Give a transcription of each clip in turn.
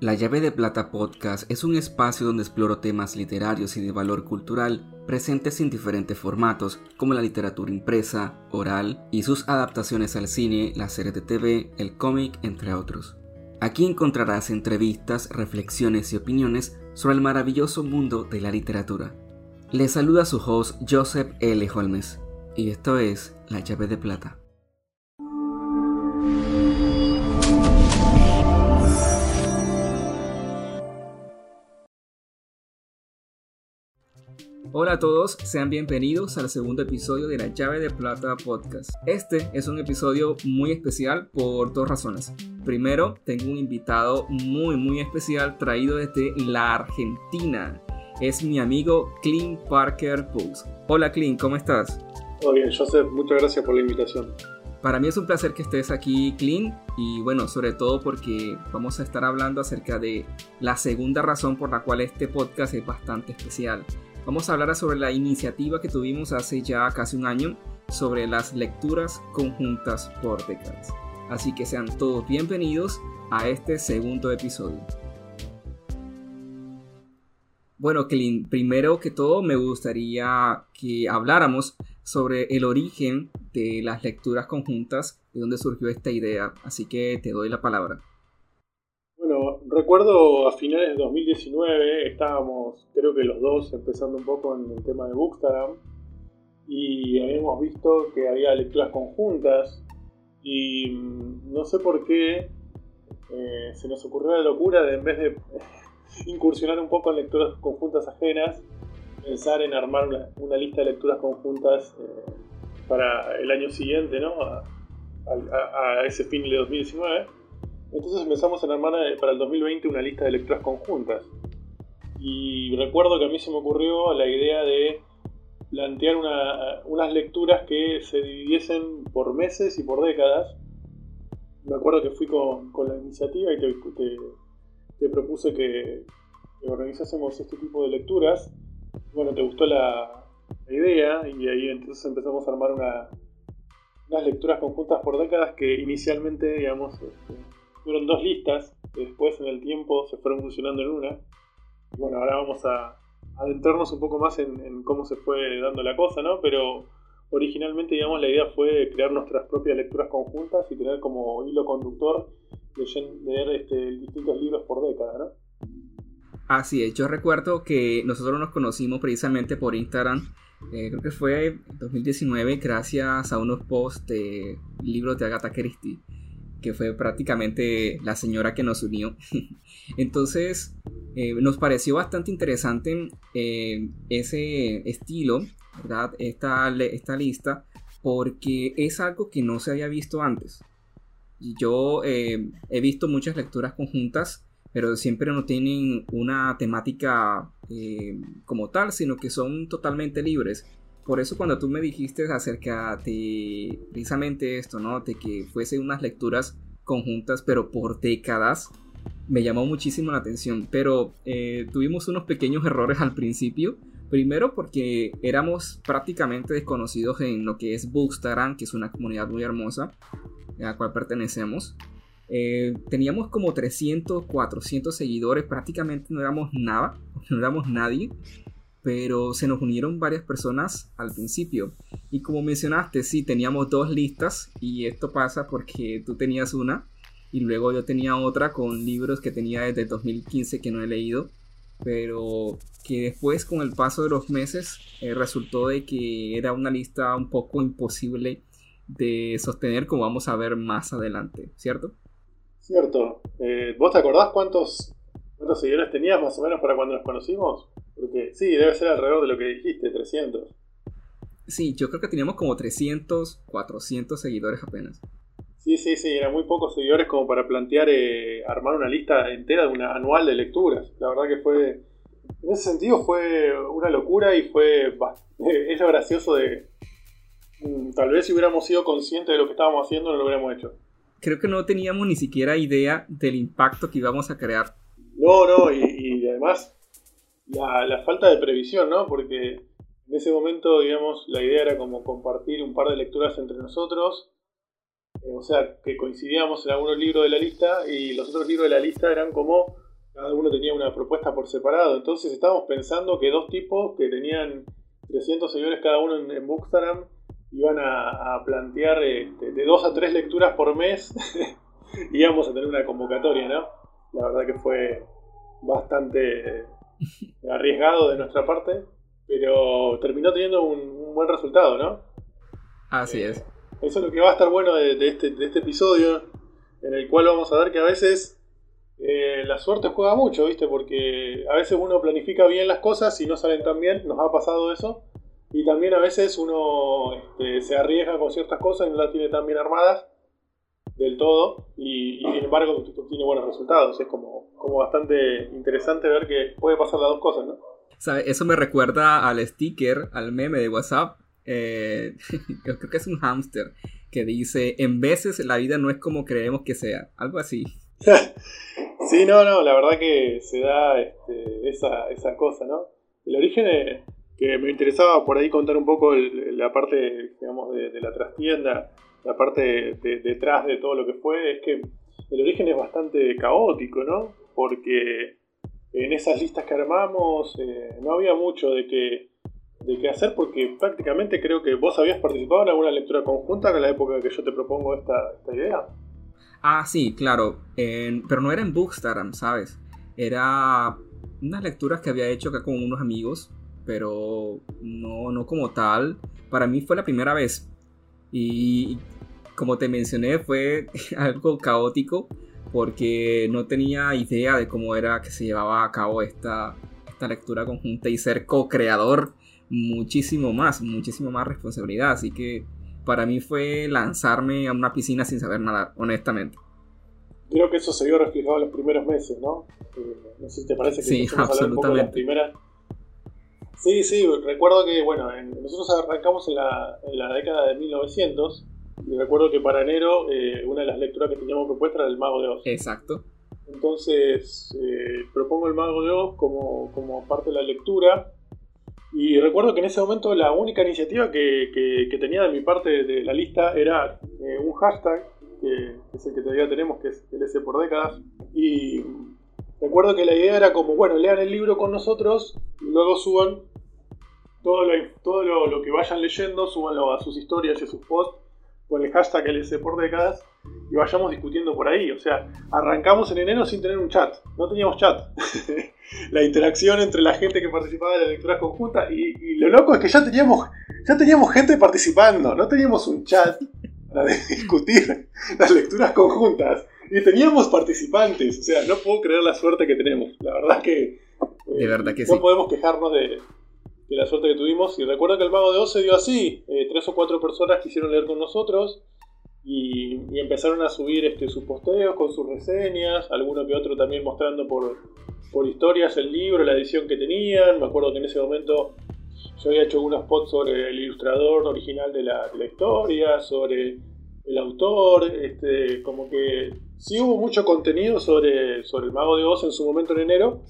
La llave de plata podcast es un espacio donde exploro temas literarios y de valor cultural presentes en diferentes formatos como la literatura impresa, oral y sus adaptaciones al cine, las series de TV, el cómic, entre otros. Aquí encontrarás entrevistas, reflexiones y opiniones sobre el maravilloso mundo de la literatura. Le saluda su host Joseph L. Holmes y esto es La llave de plata. Hola a todos, sean bienvenidos al segundo episodio de La llave de plata podcast. Este es un episodio muy especial por dos razones. Primero, tengo un invitado muy muy especial traído desde la Argentina. Es mi amigo Clint Parker Pulse. Hola Clint, ¿cómo estás? Todo bien, Joseph, muchas gracias por la invitación. Para mí es un placer que estés aquí, Clint, y bueno, sobre todo porque vamos a estar hablando acerca de la segunda razón por la cual este podcast es bastante especial. Vamos a hablar sobre la iniciativa que tuvimos hace ya casi un año sobre las lecturas conjuntas por décadas. Así que sean todos bienvenidos a este segundo episodio. Bueno, Clint, primero que todo me gustaría que habláramos sobre el origen de las lecturas conjuntas, de dónde surgió esta idea, así que te doy la palabra recuerdo a finales de 2019, estábamos, creo que los dos, empezando un poco en el tema de Bookstagram, y habíamos visto que había lecturas conjuntas, y mm, no sé por qué eh, se nos ocurrió la locura de en vez de incursionar un poco en lecturas conjuntas ajenas, pensar en armar una, lista de lecturas conjuntas eh, para el año siguiente, ¿no? A, ese fin de 2019 entonces empezamos a armar eh, para el 2020 una lista de lecturas conjuntas. Y recuerdo que a mí se me ocurrió la idea de plantear unas lecturas que se dividiesen por meses y por décadas. Me acuerdo que fui con, la iniciativa y te, propuse que, organizásemos este tipo de lecturas. Bueno, te gustó la, idea y ahí entonces empezamos a armar unas lecturas conjuntas por décadas que inicialmente, digamos, este, fueron dos listas después en el tiempo se fueron funcionando en una. bueno, ahora vamos a adentrarnos un poco más en, cómo se fue dando la cosa, ¿no? Pero originalmente, digamos, la idea fue crear nuestras propias lecturas conjuntas y tener como hilo conductor leer este, distintos libros por década, ¿no? Así es, yo recuerdo que nosotros nos conocimos precisamente por Instagram, eh, creo que fue en 2019, gracias a unos posts de libros de Agatha Christie que fue prácticamente la señora que nos unió. Entonces, eh, nos pareció bastante interesante eh, ese estilo, ¿verdad? Esta, esta lista, porque es algo que no se había visto antes. Yo eh, he visto muchas lecturas conjuntas, pero siempre no tienen una temática como tal, sino que son totalmente libres. Por eso cuando tú me dijiste acerca de precisamente esto, ¿no? De que fuese unas lecturas conjuntas, pero por décadas, me llamó muchísimo la atención. Pero eh, tuvimos unos pequeños errores al principio. Primero porque éramos prácticamente desconocidos en lo que es Bookstagram, que es una comunidad muy hermosa a la cual pertenecemos. Eh, teníamos como 300, 400 seguidores, prácticamente no éramos nada, no éramos nadie pero se nos unieron varias personas al principio. Y como mencionaste, sí, teníamos dos listas y esto pasa porque tú tenías una y luego yo tenía otra con libros que tenía desde 2015 que no he leído, pero que después con el paso de los meses eh, resultó de que era una lista un poco imposible de sostener como vamos a ver más adelante, ¿cierto? Cierto. Eh, ¿Vos te acordás cuántos, cuántos seguidores tenías más o menos para cuando nos conocimos? Porque sí, debe ser alrededor de lo que dijiste, 300. Sí, yo creo que teníamos como 300, 400 seguidores apenas. Sí, sí, sí, eran muy pocos seguidores como para plantear eh, armar una lista entera de una anual de lecturas. La verdad que fue, en ese sentido fue una locura y fue, es lo gracioso de, mm, tal vez si hubiéramos sido conscientes de lo que estábamos haciendo no lo hubiéramos hecho. Creo que no teníamos ni siquiera idea del impacto que íbamos a crear. No, no, y además la, falta de previsión, ¿no? Porque en ese momento, digamos, la idea era como compartir un par de lecturas entre nosotros. Eh, o sea, que coincidíamos en algunos libros de la lista y los otros libros de la lista eran como cada uno tenía una propuesta por separado. Entonces estábamos pensando que dos tipos que tenían 300 seguidores cada uno en, Bookstagram iban a, plantear este, de dos a tres lecturas por mes íbamos a tener una convocatoria, ¿no? La verdad que fue bastante arriesgado de nuestra parte, pero terminó teniendo un, buen resultado, ¿no? Así es. Eso es lo que va a estar bueno de, este, de este episodio, en el cual vamos a ver que a veces eh, la suerte juega mucho, ¿viste? Porque a veces uno planifica bien las cosas y no salen tan bien, nos ha pasado eso. Y también a veces uno este, se arriesga con ciertas cosas y no las tiene tan bien armadas del todo y, sin embargo tiene buenos resultados. Es como, como bastante interesante ver que puede pasar las dos cosas, ¿no? Eso me recuerda al sticker, al meme de WhatsApp. Eh, creo que es un hámster que dice, en veces la vida no es como creemos que sea. Algo así. sí, no, no, la verdad que se da este, esa, esa cosa, ¿no? El origen es que me interesaba por ahí contar un poco la parte, digamos, de, la trastienda, la parte detrás de todo lo que fue, es que el origen es bastante caótico, ¿no? Porque en esas listas que armamos eh, no había mucho de qué, de qué hacer porque prácticamente creo que vos habías participado en alguna lectura conjunta en la época que yo te propongo esta, esta idea. Ah, sí, claro. pero no era en Bookstagram, ¿sabes? Era unas lecturas que había hecho acá con unos amigos, pero no, no como tal. Para mí fue la primera vez. Y como te mencioné, fue algo caótico porque no tenía idea de cómo era que se llevaba a cabo esta, esta lectura conjunta y ser co-creador muchísimo más, muchísimo más responsabilidad. Así que para mí fue lanzarme a una piscina sin saber nadar, honestamente. Creo que eso se vio reflejado en los primeros meses, ¿no? Eh, no sé si te parece que sí, absolutamente. Un primera... Sí, sí, recuerdo que, bueno, nosotros arrancamos en la, en la, década de 1900 y recuerdo que para enero eh, una de las lecturas que teníamos propuesta era El Mago de Oz. Exacto. Entonces eh, propongo El Mago de Oz como, como parte de la lectura y recuerdo que en ese momento la única iniciativa que, tenía de mi parte de la lista era eh, un hashtag, que, es el que todavía tenemos, que es LS por décadas. Y recuerdo que la idea era como, bueno, lean el libro con nosotros y luego suban todo lo, todo lo, que vayan leyendo, subanlo a sus historias y a sus posts con el hashtag LS por décadas y vayamos discutiendo por ahí. O sea, arrancamos en enero sin tener un chat, no teníamos chat. la interacción entre la gente que participaba de la lectura conjunta y, lo loco es que ya teníamos, ya teníamos gente participando, no teníamos un chat para discutir las lecturas conjuntas. Y teníamos participantes, o sea, no puedo creer la suerte que tenemos, la verdad que, de verdad que no podemos quejarnos de, la suerte que tuvimos y recuerdo que el Mago de Oz se dio así, eh, tres o cuatro personas quisieron leer con nosotros y, empezaron a subir este, sus posteos con sus reseñas, alguno que otro también mostrando por, historias el libro, la edición que tenían. Me acuerdo que en ese momento yo había hecho algunos spots sobre el ilustrador original de la, historia, sobre el autor, este, como que sí hubo mucho contenido sobre, sobre el mago de Oz en su momento en enero,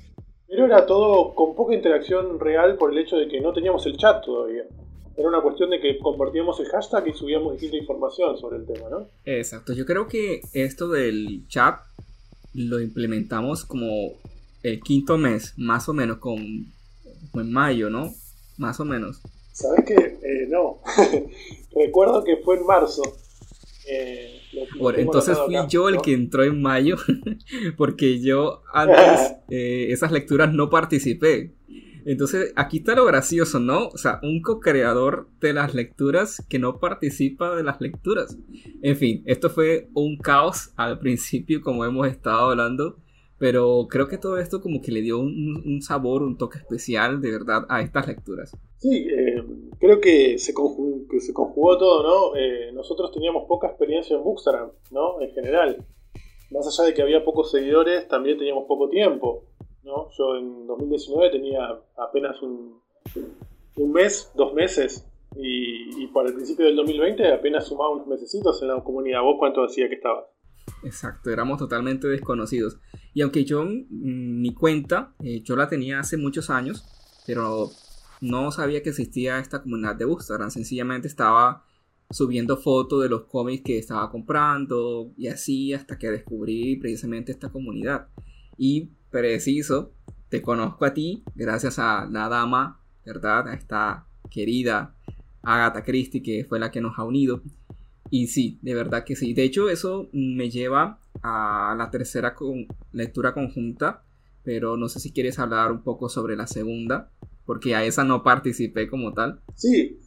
pero era todo con poca interacción real por el hecho de que no teníamos el chat todavía. Era una cuestión de que compartíamos el hashtag y subíamos distinta información sobre el tema, ¿no? Exacto, yo creo que esto del chat lo implementamos como el quinto mes, más o menos, con, en mayo, ¿no? Más o menos. ¿Sabes qué? Eh, no. Recuerdo que fue en marzo. Eh, bueno, entonces fui yo el que entró en mayo, porque yo antes eh, esas lecturas no participé. Entonces aquí está lo gracioso, ¿no? O sea, un co-creador de las lecturas que no participa de las lecturas. En fin, esto fue un caos al principio, como hemos estado hablando. Pero creo que todo esto como que le dio un, sabor, un toque especial de verdad a estas lecturas. Sí, eh, creo que se, conjugó, que se conjugó todo, ¿no? Eh, nosotros teníamos poca experiencia en Bookstagram, ¿no? En general. Más allá de que había pocos seguidores, también teníamos poco tiempo, ¿no? Yo en 2019 tenía apenas un, un mes, dos meses, y, y, para el principio del 2020 apenas sumaba unos mesecitos en la comunidad. ¿Vos cuánto decía que estabas? Exacto, éramos totalmente desconocidos. Y aunque yo, mm, mi cuenta, eh, yo la tenía hace muchos años, pero no sabía que existía esta comunidad de Instagram. Sencillamente estaba subiendo fotos de los cómics que estaba comprando y así hasta que descubrí precisamente esta comunidad. Y preciso, te conozco a ti gracias a la dama, ¿verdad? A esta querida Agatha Christie que fue la que nos ha unido. Y sí, de verdad que sí. De hecho, eso me lleva a la tercera lectura conjunta, pero no sé si quieres hablar un poco sobre la segunda, porque a esa no participé como tal. Sí.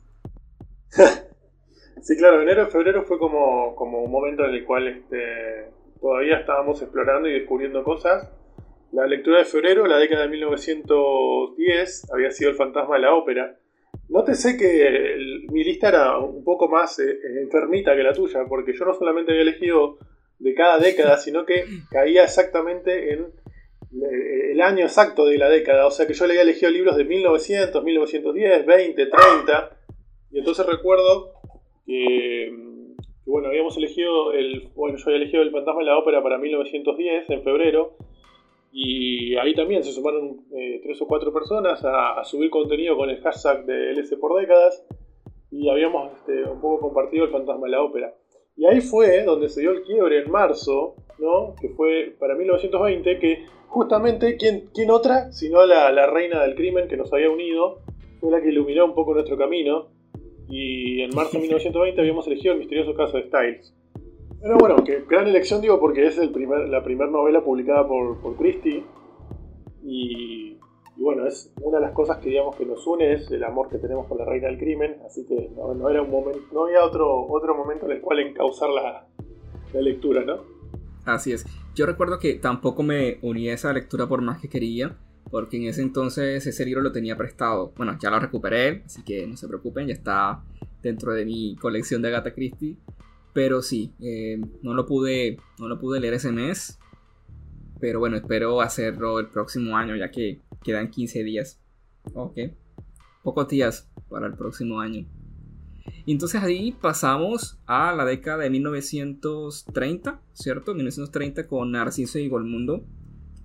sí, claro, enero febrero fue como, como un momento en el cual este, todavía estábamos explorando y descubriendo cosas. La lectura de febrero, la década de 1910, había sido El fantasma de la ópera Nótese que mi lista era un poco más eh, enfermita que la tuya, porque yo no solamente había elegido de cada década, sino que caía exactamente en eh, el año exacto de la década. O sea que yo le había elegido libros de 1900, 1910, 20, 30. Y entonces recuerdo que, bueno, habíamos elegido el. Bueno, yo había elegido El Fantasma de la Ópera para 1910, en febrero. Y ahí también se sumaron eh, tres o cuatro personas a, subir contenido con el hashtag de LS por décadas y habíamos este, un poco compartido el fantasma de la ópera. Y ahí fue donde se dio el quiebre en marzo, ¿no? que fue para 1920, que justamente, ¿quién, quién otra? Sino la, la reina del crimen que nos había unido, fue la que iluminó un poco nuestro camino. Y en marzo de 1920 habíamos elegido el misterioso caso de Styles. Pero bueno, que gran elección digo porque es el primer, la primera novela publicada por, Christie. Y, bueno, es una de las cosas que digamos que nos une es el amor que tenemos por la reina del crimen. Así que no, era un momento, no había otro, otro momento en el cual encauzar la, la lectura, ¿no? Así es. Yo recuerdo que tampoco me uní a esa lectura por más que quería, porque en ese entonces ese libro lo tenía prestado. Bueno, ya lo recuperé, así que no se preocupen, ya está dentro de mi colección de Agatha Christie. Pero sí, eh, no, lo pude, no lo pude leer ese mes. Pero bueno, espero hacerlo el próximo año, ya que quedan 15 días. Ok. Pocos días para el próximo año. Y entonces ahí pasamos a la década de 1930, ¿cierto? 1930 con Narciso y Golmundo,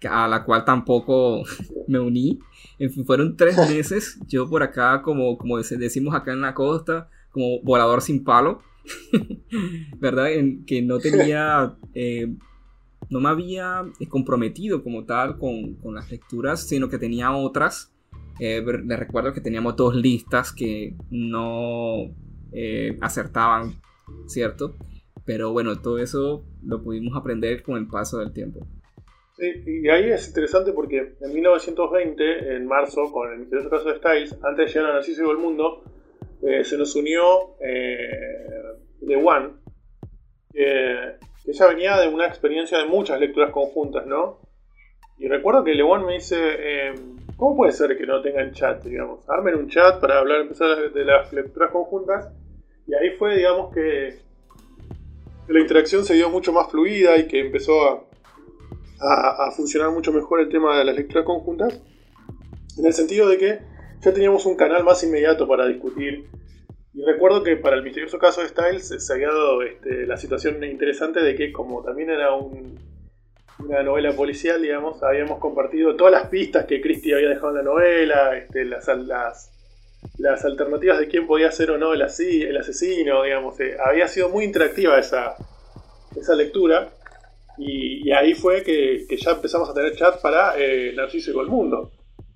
a la cual tampoco me uní. En fin, fueron tres meses. Yo por acá, como, como decimos acá en la costa, como volador sin palo. ¿verdad? En, que no tenía, eh, no me había comprometido como tal con, las lecturas, sino que tenía otras. Eh, les recuerdo que teníamos dos listas que no eh, acertaban, ¿cierto? Pero bueno, todo eso lo pudimos aprender con el paso del tiempo. Sí, y ahí es interesante porque en 1920, en marzo, con el misterioso caso de Styles, antes de llegar a Narciso y el mundo, eh, se nos unió eh, The One, que, ella venía de una experiencia de muchas lecturas conjuntas, ¿no? Y recuerdo que One me dice, eh, ¿cómo puede ser que no tengan chat, digamos? Armen un chat para hablar, empezar de las lecturas conjuntas. Y ahí fue, digamos, que la interacción se dio mucho más fluida y que empezó a, a funcionar mucho mejor el tema de las lecturas conjuntas. En el sentido de que ya teníamos un canal más inmediato para discutir. Y recuerdo que para el misterioso caso de Styles se había dado este, la situación interesante de que como también era una novela policial, digamos, habíamos compartido todas las pistas que Christie había dejado en la novela, este, las, las, alternativas de quién podía ser o no el, asesino, digamos. Eh, había sido muy interactiva esa, esa lectura. Y, ahí fue que, ya empezamos a tener chat para eh, Narciso y Golmundo,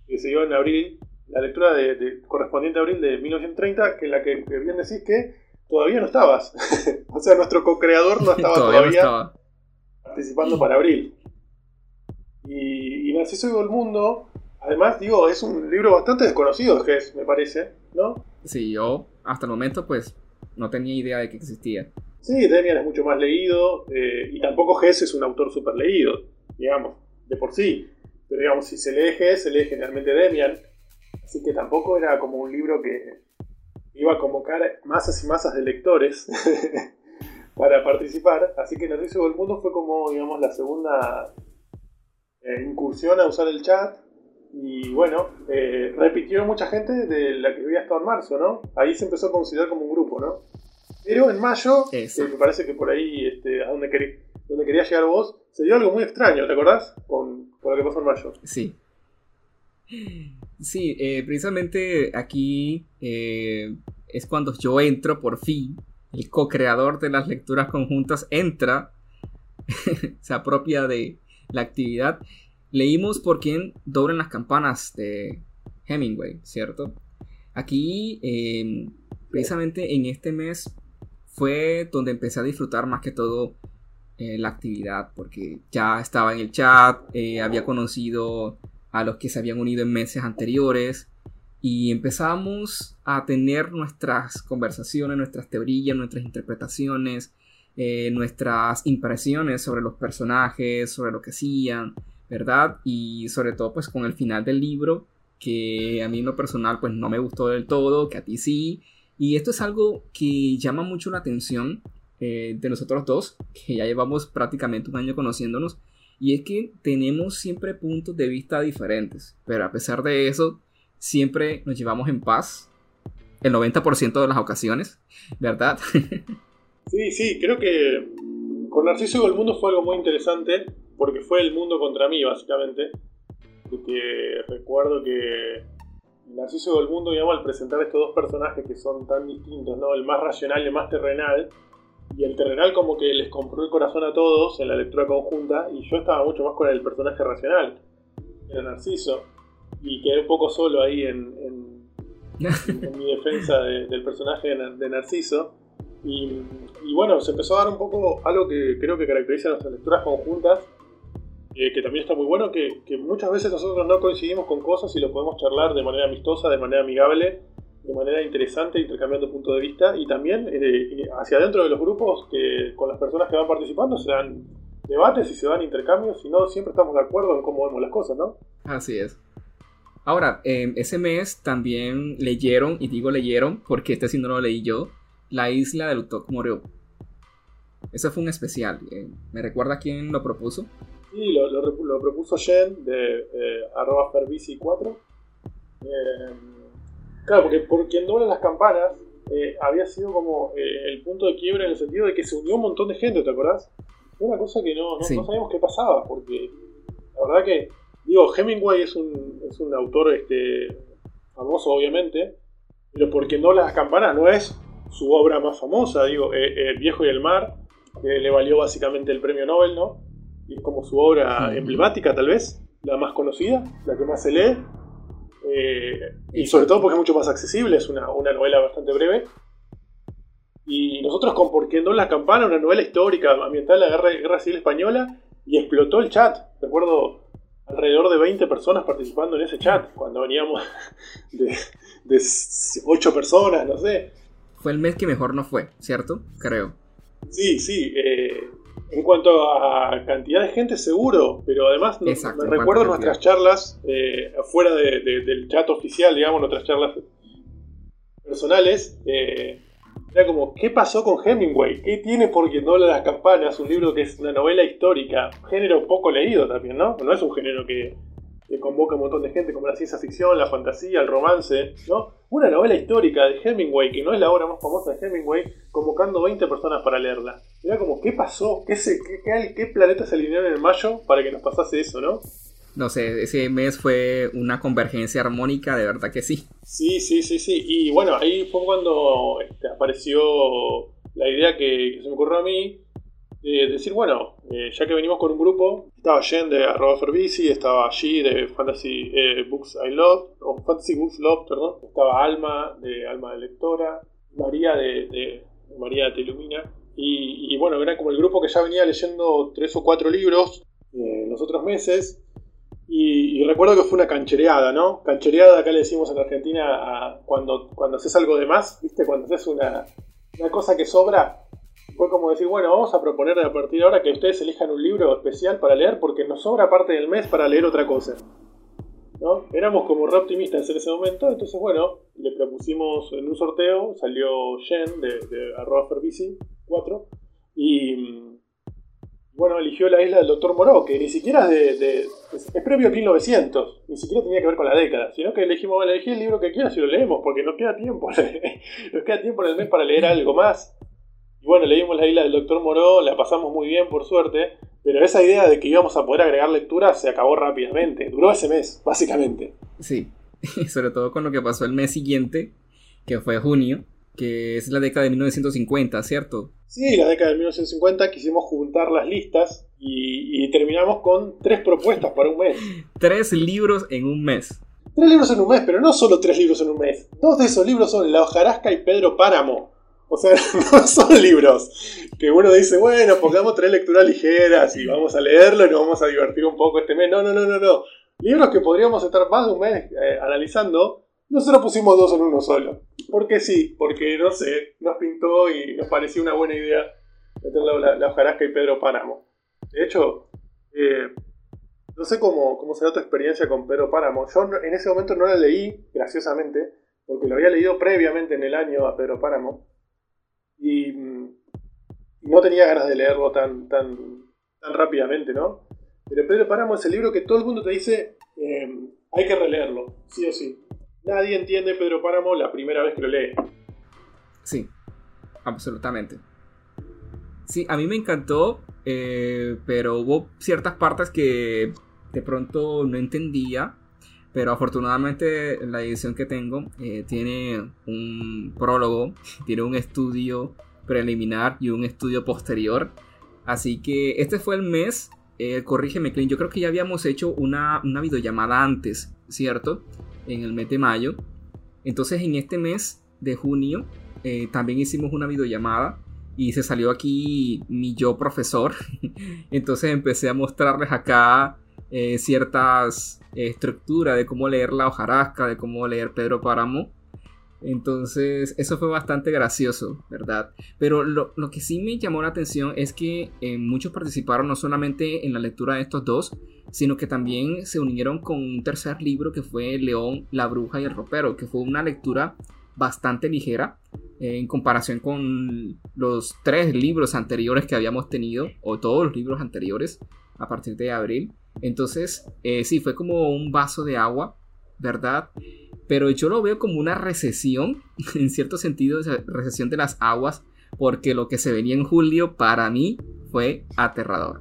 que se dio en abril la lectura de, correspondiente a abril de 1930, que la que, bien decís que todavía no estabas. o sea, nuestro co-creador no estaba todavía, participando para abril. Y, y Narciso y el Mundo, además, digo, es un libro bastante desconocido, Gess, me parece, ¿no? Sí, yo hasta el momento, pues, no tenía idea de que existía. Sí, Demian es mucho más leído, eh, y tampoco Gess es un autor súper leído, digamos, de por sí. Pero digamos, si se lee Gess, se lee generalmente Demian Así que tampoco era como un libro que iba a convocar masas y masas de lectores para participar. Así que Narciso del Mundo fue como, digamos, la segunda eh, incursión a usar el chat. Y bueno, eh, repitió mucha gente de la que había estado en marzo, ¿no? Ahí se empezó a considerar como un grupo, ¿no? Pero en mayo, eh, me parece que por ahí, este, a donde, donde quería llegar vos, se dio algo muy extraño, ¿te acordás? Con, con lo que pasó en mayo. Sí. Sí, eh, precisamente aquí eh, es cuando yo entro por fin, el co-creador de las lecturas conjuntas entra, se apropia de la actividad leímos por quién doblan las campanas de Hemingway, ¿cierto? Aquí, em, precisamente en este mes, fue donde empecé a disfrutar más que todo eh, la actividad, porque ya estaba en el chat, eh, había conocido a los que se habían unido en meses anteriores y empezamos a tener nuestras conversaciones, nuestras teorías, nuestras interpretaciones, eh, nuestras impresiones sobre los personajes, sobre lo que hacían, ¿verdad? Y sobre todo pues con el final del libro, que a mí en lo personal pues no me gustó del todo, que a ti sí. Y esto es algo que llama mucho la atención eh, de nosotros dos, que ya llevamos prácticamente un año conociéndonos, y es que tenemos siempre puntos de vista diferentes, pero a pesar de eso, siempre nos llevamos en paz el 90% de las ocasiones, ¿verdad? sí, sí, creo que con Narciso el mundo fue algo muy interesante, porque fue el mundo contra mí, básicamente. Porque recuerdo que Narciso y el mundo, digamos, al presentar estos dos personajes que son tan distintos, ¿no? El más racional y el más terrenal, y el terrenal como que les compró el corazón a todos en la lectura conjunta y yo estaba mucho más con el personaje racional, era Narciso, y quedé un poco solo ahí en, mi defensa del personaje de, Narciso. Y, bueno, se empezó a dar un poco algo que creo que caracteriza nuestras lecturas conjuntas, eh, que también está muy bueno, que, que muchas veces nosotros no coincidimos con cosas y lo podemos charlar de manera amistosa, de manera amigable, de manera interesante, intercambiando puntos de vista y también eh, hacia adentro de los grupos, que con las personas que van participando se dan debates y se dan intercambios y no siempre estamos de acuerdo en cómo vemos las cosas, ¿no? Así es. Ahora, ese mes también leyeron, y digo leyeron porque este sí no lo leí yo, La isla del Utok Moreo. Eso fue un especial. Eh, ¿Me recuerda quién lo propuso? Sí, lo, propuso Jen de eh, arroba 4 Claro, porque por quien dobla las campanas eh, había sido como eh, el punto de quiebre en el sentido de que se unió un montón de gente, ¿te acordás? Una cosa que no, no, sabíamos qué pasaba, porque la verdad que, digo, Hemingway es un, es un autor este, famoso, obviamente, pero por quien dobla las campanas no es su obra más famosa, digo, eh, El viejo y el mar, que le valió básicamente el premio Nobel, ¿no? Y es como su obra emblemática, tal vez, la más conocida, la que más se lee. Eh, y sobre todo porque es mucho más accesible, es una, novela bastante breve. Y nosotros con Por la campana, una novela histórica ambiental de la guerra, guerra, Civil Española, y explotó el chat. Recuerdo alrededor de 20 personas participando en ese chat, cuando veníamos de, de 8 personas, no sé. Fue el mes que mejor no fue, ¿cierto? Creo. Sí, sí. Eh, en cuanto a cantidad de gente, seguro, pero además me recuerdo nuestras charlas eh, fuera del chat oficial, digamos, nuestras charlas personales. Eh, era como, ¿qué pasó con Hemingway? ¿Qué tiene por quien dobla las campanas? Un libro que es una novela histórica, género poco leído también, ¿no? No es un género que, que convoca un montón de gente como la ciencia ficción, la fantasía, el romance, ¿no? Una novela histórica de Hemingway, que no es la obra más famosa de Hemingway, convocando 20 personas para leerla. Era como, ¿qué pasó? ¿Qué, se, qué, qué planeta se alinearon en mayo para que nos pasase eso, no? No sé, ese mes fue una convergencia armónica, de verdad que sí. Sí, sí, sí, sí. Y bueno, ahí fue cuando este, apareció la idea que, que se me ocurrió a mí decir, bueno, eh, ya que venimos con un grupo, estaba Jen de arroba estaba G de Fantasy eh, Books I Love, o Fantasy Books Love, perdón, estaba Alma de Alma de Lectora, María de, María Te Ilumina, y, bueno, era como el grupo que ya venía leyendo tres o cuatro libros eh, los otros meses, y, recuerdo que fue una canchereada, ¿no? Canchereada, acá le decimos en Argentina, cuando, cuando haces algo de más, ¿viste? Cuando haces una, una cosa que sobra, fue como decir, bueno, vamos a proponer a partir de ahora que ustedes elijan un libro especial para leer porque nos sobra parte del mes para leer otra cosa. ¿no? Éramos como re optimistas en ese momento, entonces bueno, le propusimos en un sorteo, salió Jen de, de arroba 4 y bueno, eligió la isla del Doctor Moreau, que ni siquiera es, de, es, previo a 1900, ni siquiera tenía que ver con la década, sino que elegimos, bueno, elegí el libro que quieras y lo leemos, porque nos queda tiempo, nos queda tiempo en el mes para leer algo más. Y bueno, leímos la isla del Doctor Moró, la pasamos muy bien por suerte, pero esa idea de que íbamos a poder agregar lectura se acabó rápidamente. Duró ese mes, básicamente. Sí, sobre todo con lo que pasó el mes siguiente, que fue junio, que es la década de 1950, ¿cierto? Sí, la década de 1950 quisimos juntar las listas Y, terminamos con tres propuestas para un mes. tres libros en un mes. Tres libros en un mes, pero no solo tres libros en un mes. Dos de esos libros son La hojarasca y Pedro Páramo. O sea, no son libros que uno dice, bueno, pongamos tres lecturas ligeras y vamos a leerlo y nos vamos a divertir un poco este mes. No, no, no, no, no. Libros que podríamos estar más de un mes eh, analizando, nosotros pusimos dos en uno solo. Porque sí, porque no sé, nos pintó y nos pareció una buena idea meter la, la hojarasca y Pedro Páramo. De hecho, eh, no sé cómo, cómo será tu experiencia con Pedro Páramo. Yo en ese momento no la leí, graciosamente, porque lo había leído previamente en el año a Pedro Páramo. Y, no tenía ganas de leerlo tan, tan, tan rápidamente, ¿no? Pero Pedro Páramo es el libro que todo el mundo te dice, eh, hay que releerlo, sí o sí. Nadie entiende Pedro Páramo la primera vez que lo lee. Sí, absolutamente. Sí, a mí me encantó, eh, pero hubo ciertas partes que de pronto no entendía. Pero afortunadamente la edición que tengo eh, tiene un prólogo, tiene un estudio preliminar y un estudio posterior. Así que este fue el mes, eh, corrígeme Clint, yo creo que ya habíamos hecho una, una videollamada antes, ¿cierto? En el mes de mayo. Entonces en este mes de junio también hicimos una videollamada y se salió aquí mi yo profesor. Entonces empecé a mostrarles acá eh, ciertas estructuras de cómo leer la hojarasca, de cómo leer Pedro Páramo. Entonces eso fue bastante gracioso, ¿verdad? Pero lo, que sí me llamó la atención es que eh, muchos participaron no solamente en la lectura de estos dos, sino que también se unieron con un tercer libro que fue León, la bruja y el ropero, que fue una lectura bastante ligera eh, en comparación con los tres libros anteriores que habíamos tenido, o todos los libros anteriores a partir de abril. Entonces, eh, sí, fue como un vaso de agua, ¿verdad? Pero yo lo veo como una recesión, en cierto sentido, recesión de las aguas, porque lo que se venía en julio para mí fue aterrador.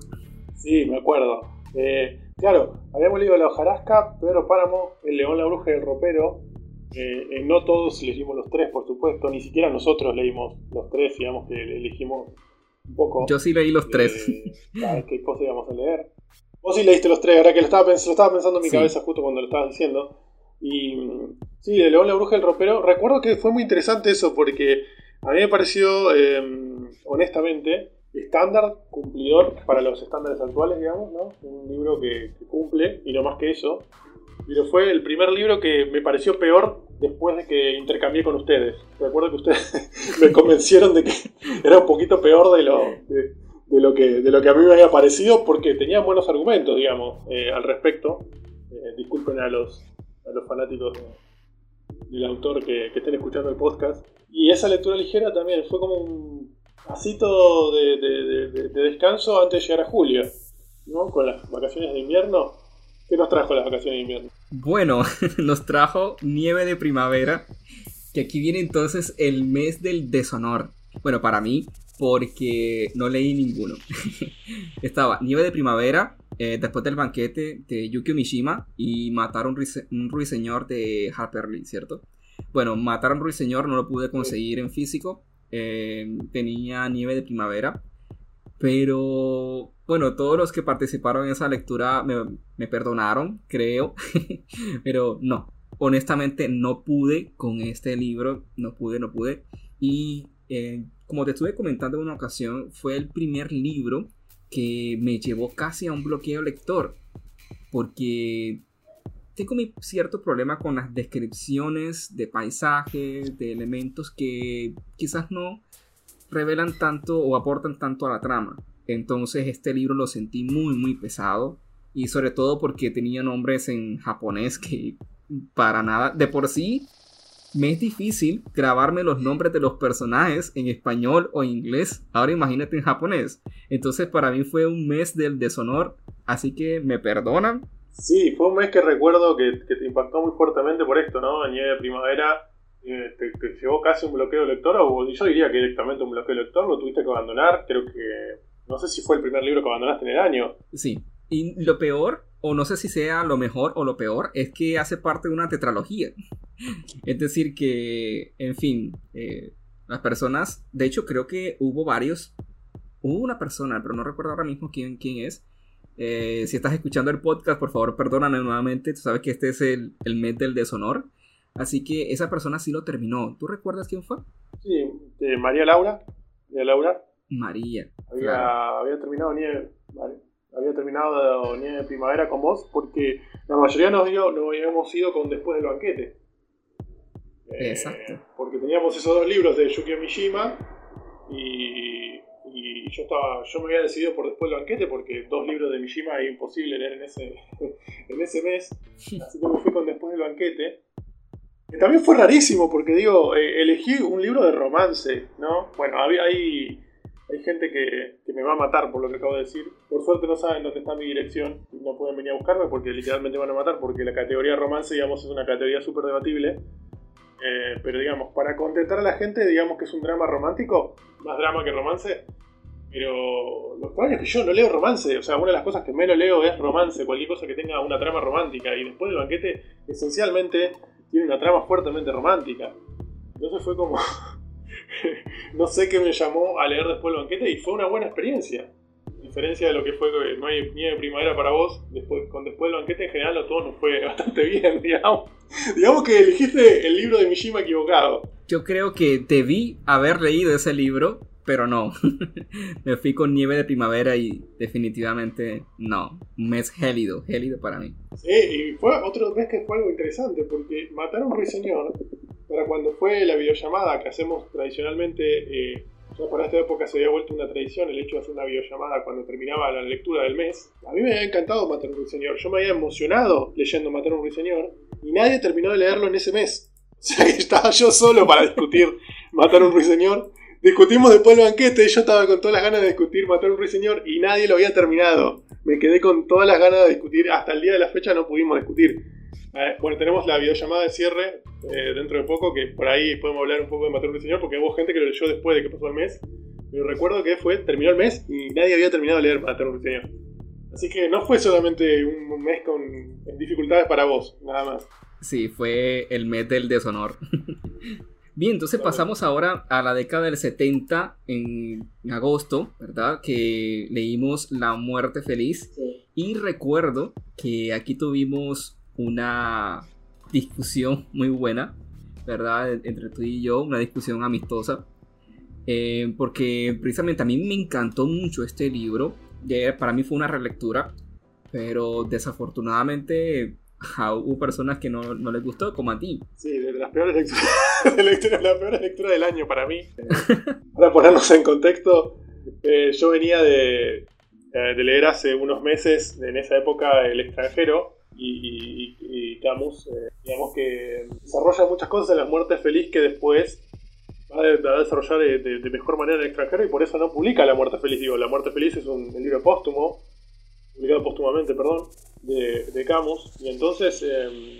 Sí, me acuerdo. Eh, claro, habíamos leído La hojarasca, Pedro Páramo, El león, la bruja y el ropero, eh, eh, no todos leímos los tres, por supuesto, ni siquiera nosotros leímos los tres, digamos que elegimos un poco. Yo sí leí los tres. ¿Qué cosa íbamos a leer? Vos sí leíste los tres, ahora que lo estaba, estaba pensando en mi cabeza justo cuando lo estabas diciendo. Y sí, de León, la Bruja y el Ropero. Recuerdo que fue muy interesante eso porque a mí me pareció, em, honestamente, estándar, cumplidor para los estándares actuales, digamos, ¿no? Un libro que, que cumple y no más que eso pero fue el primer libro que me pareció peor después de que intercambié con ustedes. Recuerdo que ustedes me convencieron de que era un poquito peor de lo, de, lo, que, de lo que a mí me había parecido porque tenía buenos argumentos, digamos, eh, al respecto. Eh, disculpen a los, a los fanáticos del autor que, estén escuchando el podcast. Y esa lectura ligera también fue como un pasito de, de, de descanso antes de llegar a julio, ¿no? Con las vacaciones de invierno ¿Qué nos trajo las vacaciones de invierno? Bueno, nos trajo nieve de primavera, que aquí viene entonces el mes del deshonor. Bueno, para mí, porque no leí ninguno. Estaba nieve de primavera, eh, después del banquete de Yukio Mishima y matar un, un ruiseñor de Harper Lee, ¿cierto? Bueno, matar a un ruiseñor no lo pude conseguir en físico. Eh, tenía nieve de primavera. Pero bueno, todos los que participaron en esa lectura me, perdonaron, creo. Pero no, honestamente no pude con este libro, no pude, no pude. Y eh, como te estuve comentando en una ocasión, fue el primer libro que me llevó casi a un bloqueo lector. Porque tengo mi cierto problema con las descripciones de paisajes, de elementos que quizás no revelan tanto o aportan tanto a la trama. Entonces este libro lo sentí muy muy pesado y sobre todo porque tenía nombres en japonés que para nada, de por sí me es difícil grabarme los nombres de los personajes en español o inglés. Ahora imagínate en japonés. Entonces para mí fue un mes del deshonor, así que me perdonan. Sí, fue un mes que recuerdo que, te impactó muy fuertemente por esto, ¿no? Nieve de primavera eh, te, llevó casi un bloqueo lector, o yo diría que directamente un bloqueo lector, lo tuviste que abandonar, creo que, no sé si fue el primer libro que abandonaste en el año. Sí, y lo peor, o no sé si sea lo mejor o lo peor, es que hace parte de una tetralogía. es decir, que, en fin, eh, las personas, de hecho creo que hubo varios hubo una persona, pero no recuerdo ahora mismo quién, quién es. Eh, si estás escuchando el podcast, por favor, perdóname nuevamente. Tú sabes que este es el, el mes del deshonor. Así que esa persona sí lo terminó. ¿Tú recuerdas quién fue? Sí, María Laura. María Laura. María. Había, había terminado Nieve. Había terminado Nieve de Primavera con vos porque la mayoría nos, dio, nos habíamos ido con Después del Banquete. Exacto. Eh, porque teníamos esos dos libros de Yukio Mishima y, y, yo estaba yo me había decidido por Después del Banquete porque dos libros de Mishima es imposible leer en ese, en ese mes. Así que me fui con Después del Banquete. Que también fue rarísimo porque digo, eh, elegí un libro de romance, ¿no? Bueno, hay, hay gente que, que, me va a matar por lo que acabo de decir. Por suerte no saben dónde está mi dirección y no pueden venir a buscarme porque literalmente van a matar porque la categoría romance, digamos, es una categoría súper debatible. Eh, pero digamos, para contentar a la gente, digamos que es un drama romántico, más drama que romance. Pero lo extraño es que yo no leo romance, o sea, una de las cosas que menos leo es romance, cualquier cosa que tenga una trama romántica. Y después del banquete, esencialmente, tiene una trama fuertemente romántica. Entonces fue como. no sé qué me llamó a leer después del banquete y fue una buena experiencia. A diferencia de lo que fue No hay nieve primavera para vos, después, con después del banquete en general todo nos fue bastante bien, digamos. digamos que elegiste el libro de Mishima equivocado. Yo creo que debí haber leído ese libro pero no. me fui con nieve de primavera y definitivamente no. Un mes gélido, gélido para mí. Sí, y fue otro mes que fue algo interesante porque matar a un ruiseñor para cuando fue la videollamada que hacemos tradicionalmente, eh, para esta época se había vuelto una tradición el hecho de hacer una videollamada cuando terminaba la lectura del mes. A mí me había encantado matar un ruiseñor. Yo me había emocionado leyendo matar un ruiseñor y nadie terminó de leerlo en ese mes. O sea que estaba yo solo para discutir matar un ruiseñor Discutimos después del banquete, yo estaba con todas las ganas de discutir Matar un ruiseñor y nadie lo había terminado. Me quedé con todas las ganas de discutir, hasta el día de la fecha no pudimos discutir. Eh, bueno, tenemos la videollamada de cierre eh, dentro de poco, que por ahí podemos hablar un poco de Matar a un ruiseñor, porque hubo gente que lo leyó después de que pasó el mes. Pero recuerdo que fue, terminó el mes y nadie había terminado de leer Matar a un ruiseñor. Así que no fue solamente un mes con dificultades para vos, nada más. Sí, fue el mes del deshonor. Bien, entonces pasamos ahora a la década del 70, en agosto, ¿verdad? Que leímos La muerte feliz. Y recuerdo que aquí tuvimos una discusión muy buena, ¿verdad? Entre tú y yo, una discusión amistosa. Eh, porque precisamente a mí me encantó mucho este libro. Para mí fue una relectura. Pero desafortunadamente hubo personas que no, no, les gustó, como a ti. Sí, de las peores lecturas, la peor lectura del año para mí. Para ponernos en contexto, eh, yo venía de, eh, de, leer hace unos meses, en esa época, El extranjero, y, Camus, eh, digamos que desarrolla muchas cosas en La muerte feliz que después va a, desarrollar de, mejor manera en El extranjero, y por eso no publica La muerte feliz. Digo, La muerte feliz es un libro póstumo, publicado póstumamente, perdón de, Camus. Y entonces, em,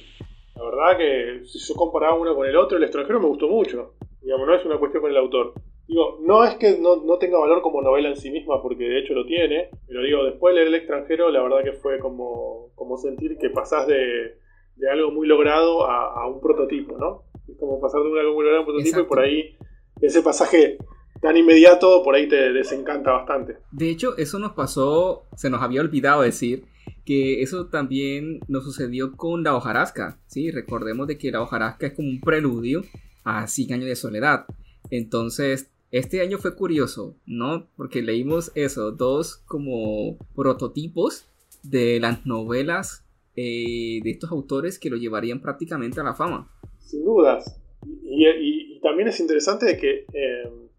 la verdad que si yo comparaba uno con el otro, el extranjero me gustó mucho. Digamos, no es una cuestión con el autor. Digo, no es que no, no, tenga valor como novela en sí misma, porque de hecho lo tiene, pero digo, después de leer El extranjero, la verdad que fue como, como sentir que pasás de, de algo muy logrado a, un prototipo, ¿no? Es como pasar de un algo muy logrado a un prototipo y por ahí ese pasaje tan inmediato por ahí te desencanta bastante. De hecho, eso nos pasó, se nos había olvidado decir, que eso también nos sucedió con la hojarasca, ¿sí? Recordemos de que la hojarasca es como un preludio a 100 años de soledad. Entonces, este año fue curioso, ¿no? Porque leímos eso, dos como prototipos de las novelas eh, de estos autores que lo llevarían prácticamente a la fama. Sin dudas. Y, también es interesante de que, eh,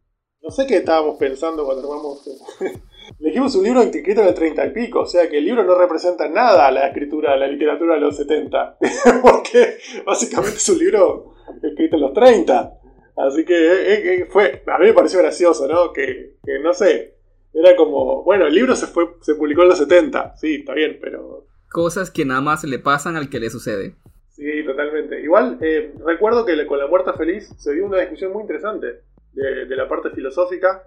no sé qué estábamos pensando cuando armamos Elegimos un libro escrito en el 30 y pico, o sea que el libro no representa nada a la escritura, a la literatura de los 70, porque básicamente es un libro escrito en los 30. Así que eh, eh, fue, a mí me pareció gracioso, ¿no? Que, no sé, era como, bueno, el libro se, fue, se publicó en los 70, sí, está bien, pero... Cosas que nada más le pasan al que le sucede. Sí, totalmente. Igual, eh, recuerdo que con La Muerta Feliz se dio una discusión muy interesante de, de la parte filosófica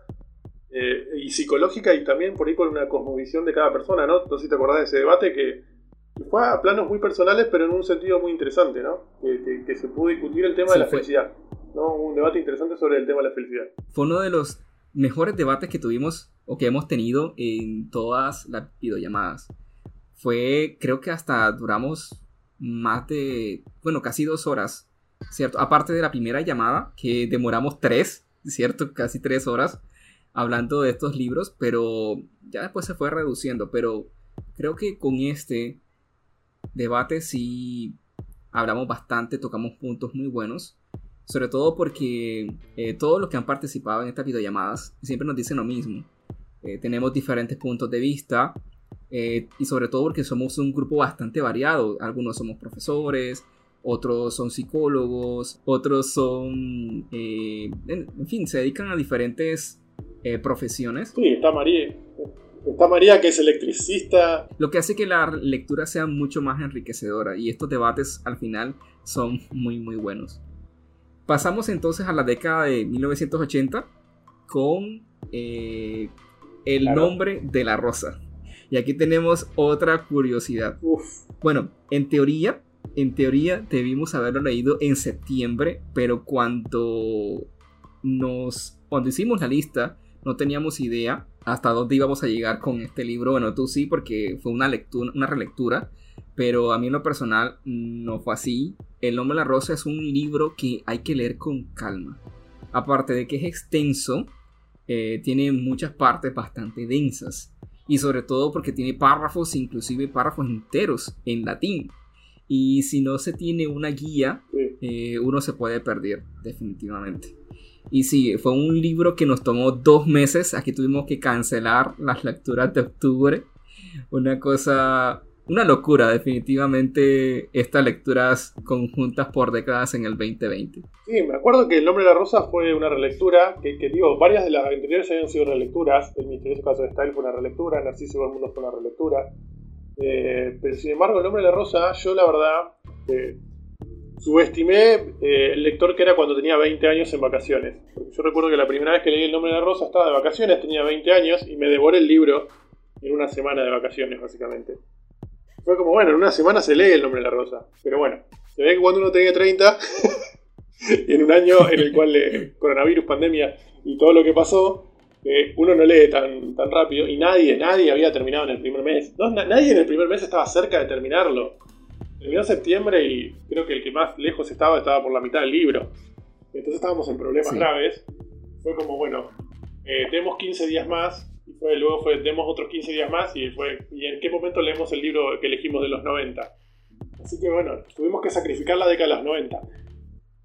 eh, y psicológica y también por ahí con una cosmovisión de cada persona, ¿no? Entonces te acordás de ese debate que fue a planos muy personales, pero en un sentido muy interesante, ¿no? Que, se pudo discutir el tema de la felicidad, ¿no? Un debate interesante sobre el tema de la felicidad. Fue uno de los mejores debates que tuvimos o que hemos tenido en todas las videollamadas. Fue, creo que hasta duramos más de, bueno, casi dos horas, ¿cierto? Aparte de la primera llamada, que demoramos tres, ¿cierto? Casi tres horas hablando de estos libros, pero ya después se fue reduciendo, pero creo que con este debate sí hablamos bastante, tocamos puntos muy buenos, sobre todo porque eh, todos los que han participado en estas videollamadas siempre nos dicen lo mismo. Eh, tenemos diferentes puntos de vista eh, y sobre todo porque somos un grupo bastante variado. Algunos somos profesores, otros son psicólogos, otros son, en, fin, se dedican a diferentes profesiones. Sí, está María. Está María que es electricista. Lo que hace que la lectura sea mucho más enriquecedora y estos debates al final son muy muy buenos. Pasamos entonces a la década de 1980 con eh, el nombre de la rosa. Y aquí tenemos otra curiosidad. Bueno, en teoría, en teoría debimos haberlo leído en septiembre, pero cuando nos, cuando hicimos la lista, no teníamos idea hasta dónde íbamos a llegar con este libro. Bueno, tú sí, porque fue una lectura, una relectura, pero a mí en lo personal no fue así. El nombre de la rosa es un libro que hay que leer con calma. Aparte de que es extenso, eh, tiene muchas partes bastante densas. Y sobre todo porque tiene párrafos, inclusive párrafos enteros en latín. Y si no se tiene una guía, eh, uno se puede perder, definitivamente. Y sí, fue un libro que nos tomó dos meses. Aquí tuvimos que cancelar las lecturas de octubre. Una cosa, una locura, definitivamente, estas lecturas conjuntas por décadas en el 2020. Sí, me acuerdo que El nombre de la rosa fue una relectura, que, digo, varias de las anteriores habían sido relecturas. El misterioso caso de Style fue una relectura, Narciso del Mundo fue una relectura. Eh, pero sin embargo, El nombre de la rosa, yo la verdad. Eh, subestimé eh, el lector que era cuando tenía 20 años en vacaciones. yo recuerdo que la primera vez que leí El nombre de la rosa estaba de vacaciones, tenía 20 años y me devoré el libro en una semana de vacaciones, básicamente. Fue como, bueno, en una semana se lee El nombre de la rosa. Pero bueno, se ve que cuando uno tenía 30, y en un año en el cual eh, coronavirus, pandemia y todo lo que pasó, eh, uno no lee tan, tan rápido y nadie, nadie había terminado en el primer mes. nadie en el primer mes estaba cerca de terminarlo. Terminó septiembre y creo que el que más lejos estaba estaba por la mitad del libro. Entonces estábamos en problemas graves. Fue como, bueno, eh, tenemos 15 días más. Y fue, luego fue, tenemos otros 15 días más. Y fue, ¿y en qué momento leemos el libro que elegimos de los 90? Así que bueno, tuvimos que sacrificar la década de los 90.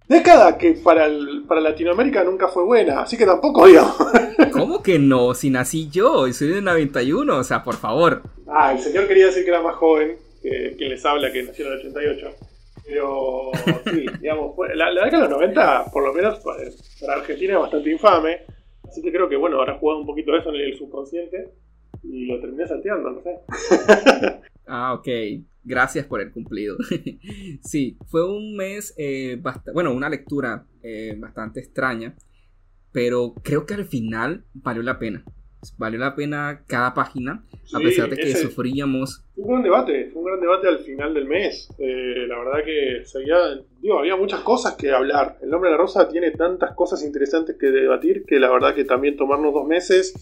Década que para, para Latinoamérica nunca fue buena, así que tampoco digo. ¿Cómo que no? Si nací yo y soy de 91, o sea, por favor. Ah, el señor quería decir que era más joven que, les habla que nació en el 88. Pero sí, digamos, la, década de los 90, por lo menos para Argentina, es bastante infame. Así que creo que, bueno, habrá jugado un poquito eso en el subconsciente y lo terminé salteando, no sé. ah, ok. Gracias por el cumplido. sí, fue un mes, eh, bueno, una lectura eh, bastante extraña, pero creo que al final valió la pena valió la pena cada página, a pesar de que sufríamos. Fue un gran debate, fue un gran debate al final del mes. Eh, la verdad que seguía, digo, había muchas cosas que hablar. El nombre de la rosa tiene tantas cosas interesantes que debatir que la verdad que también tomarnos dos meses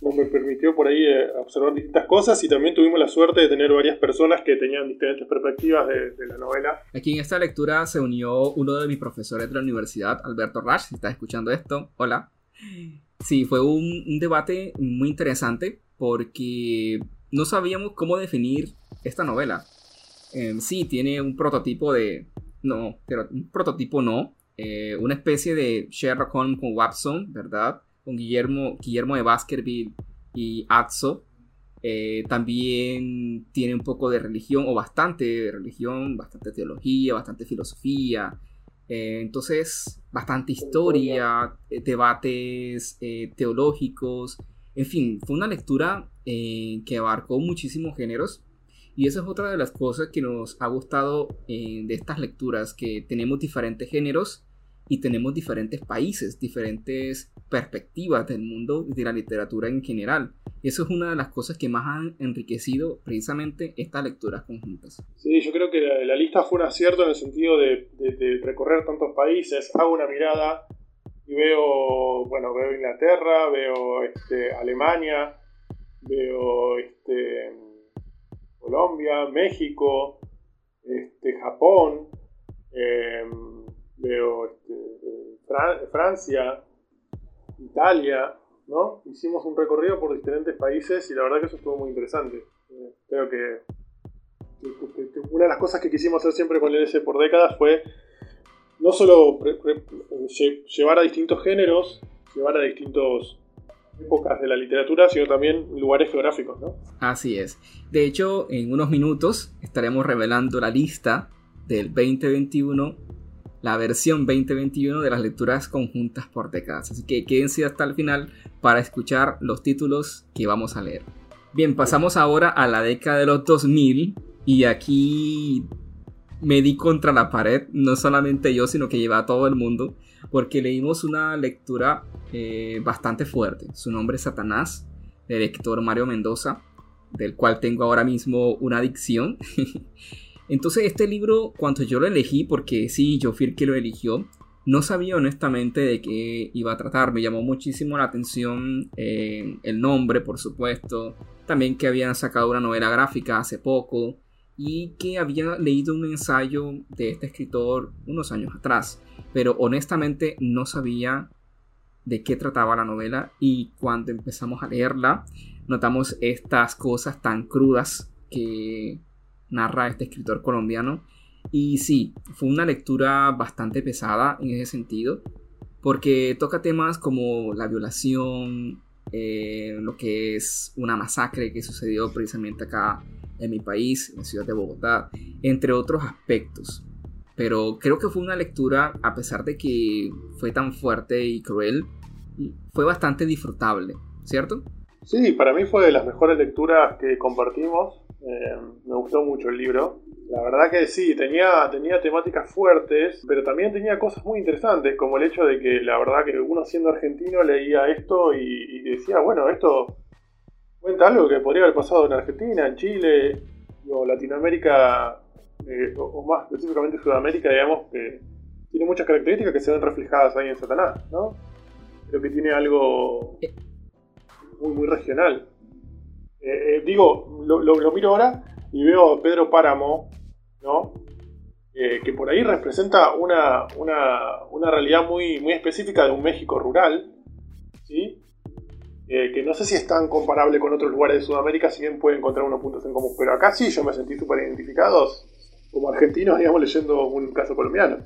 nos permitió por ahí eh, observar distintas cosas y también tuvimos la suerte de tener varias personas que tenían diferentes perspectivas de, la novela. Aquí en esta lectura se unió uno de mis profesores de la universidad, Alberto Rash, si estás escuchando esto, hola. Sí, fue un, debate muy interesante porque no sabíamos cómo definir esta novela. Em, sí, tiene un prototipo de... No, pero un prototipo no. Eh, una especie de Sherlock Holmes con Watson, ¿verdad? Con Guillermo, Guillermo de Baskerville y Atzo. Eh, también tiene un poco de religión, o bastante religión, bastante teología, bastante filosofía. Eh, entonces, bastante historia, eh, debates eh, teológicos, en fin, fue una lectura que abarcó muchísimos géneros. Y esa es otra de las cosas que nos ha gustado de estas lecturas, que tenemos diferentes géneros y tenemos diferentes países, diferentes perspectivas del mundo y de la literatura en general. Eso es una de las cosas que más han enriquecido precisamente estas lecturas conjuntas. Sí, yo creo que la, lista fue un acierto en el sentido de, recorrer tantos países. Hago una mirada y veo, bueno, veo Inglaterra, veo este, Alemania, veo este, Colombia, México, este, Japón, em, veo este, Francia, Italia, ¿no? Hicimos un recorrido por diferentes países y la verdad que eso estuvo muy interesante. Eh, creo que, una de las cosas que quisimos hacer siempre con el S por décadas fue no solo llevar a distintos géneros, llevar a distintos épocas de la literatura, sino también lugares geográficos, ¿no? Así es. De hecho, en unos minutos estaremos revelando la lista del 2021, la versión 2021 de las lecturas conjuntas por décadas. Así que quédense hasta el final para escuchar los títulos que vamos a leer. Bien, pasamos ahora a la década de los 2000 y aquí me di contra la pared, no solamente yo, sino que lleva a todo el mundo, porque leímos una lectura eh, bastante fuerte. Su nombre es Satanás, del escritor Mario Mendoza, del cual tengo ahora mismo una adicción. Entonces este libro, cuando yo lo elegí, porque sí, yo fui el que lo eligió, no sabía honestamente de qué iba a tratar. Me llamó muchísimo la atención eh, el nombre, por supuesto. También que habían sacado una novela gráfica hace poco y que había leído un ensayo de este escritor unos años atrás, pero honestamente no sabía de qué trataba la novela y cuando empezamos a leerla notamos estas cosas tan crudas que narra este escritor colombiano y sí, fue una lectura bastante pesada en ese sentido porque toca temas como la violación, eh, lo que es una masacre que sucedió precisamente acá en mi país, en la ciudad de Bogotá, entre otros aspectos. Pero creo que fue una lectura, a pesar de que fue tan fuerte y cruel, fue bastante disfrutable, ¿cierto? Sí, para mí fue de las mejores lecturas que compartimos. Eh, me gustó mucho el libro. La verdad que sí, tenía, tenía temáticas fuertes, pero también tenía cosas muy interesantes, como el hecho de que la verdad que uno siendo argentino leía esto y decía, bueno, esto cuenta algo que podría haber pasado en Argentina, en Chile, o Latinoamérica, eh, o, más específicamente Sudamérica, digamos, que tiene muchas características que se ven reflejadas ahí en Satanás, ¿no? Creo que tiene algo muy, muy regional. Eh, eh, digo, lo, miro ahora y veo a Pedro Páramo, ¿no? que por ahí representa una, una, una realidad muy, muy específica de un México rural, ¿sí? Eh, que no sé si es tan comparable con otros lugares de Sudamérica, si bien puede encontrar unos puntos en común. Pero acá sí yo me sentí súper identificado como argentino, digamos, leyendo un caso colombiano.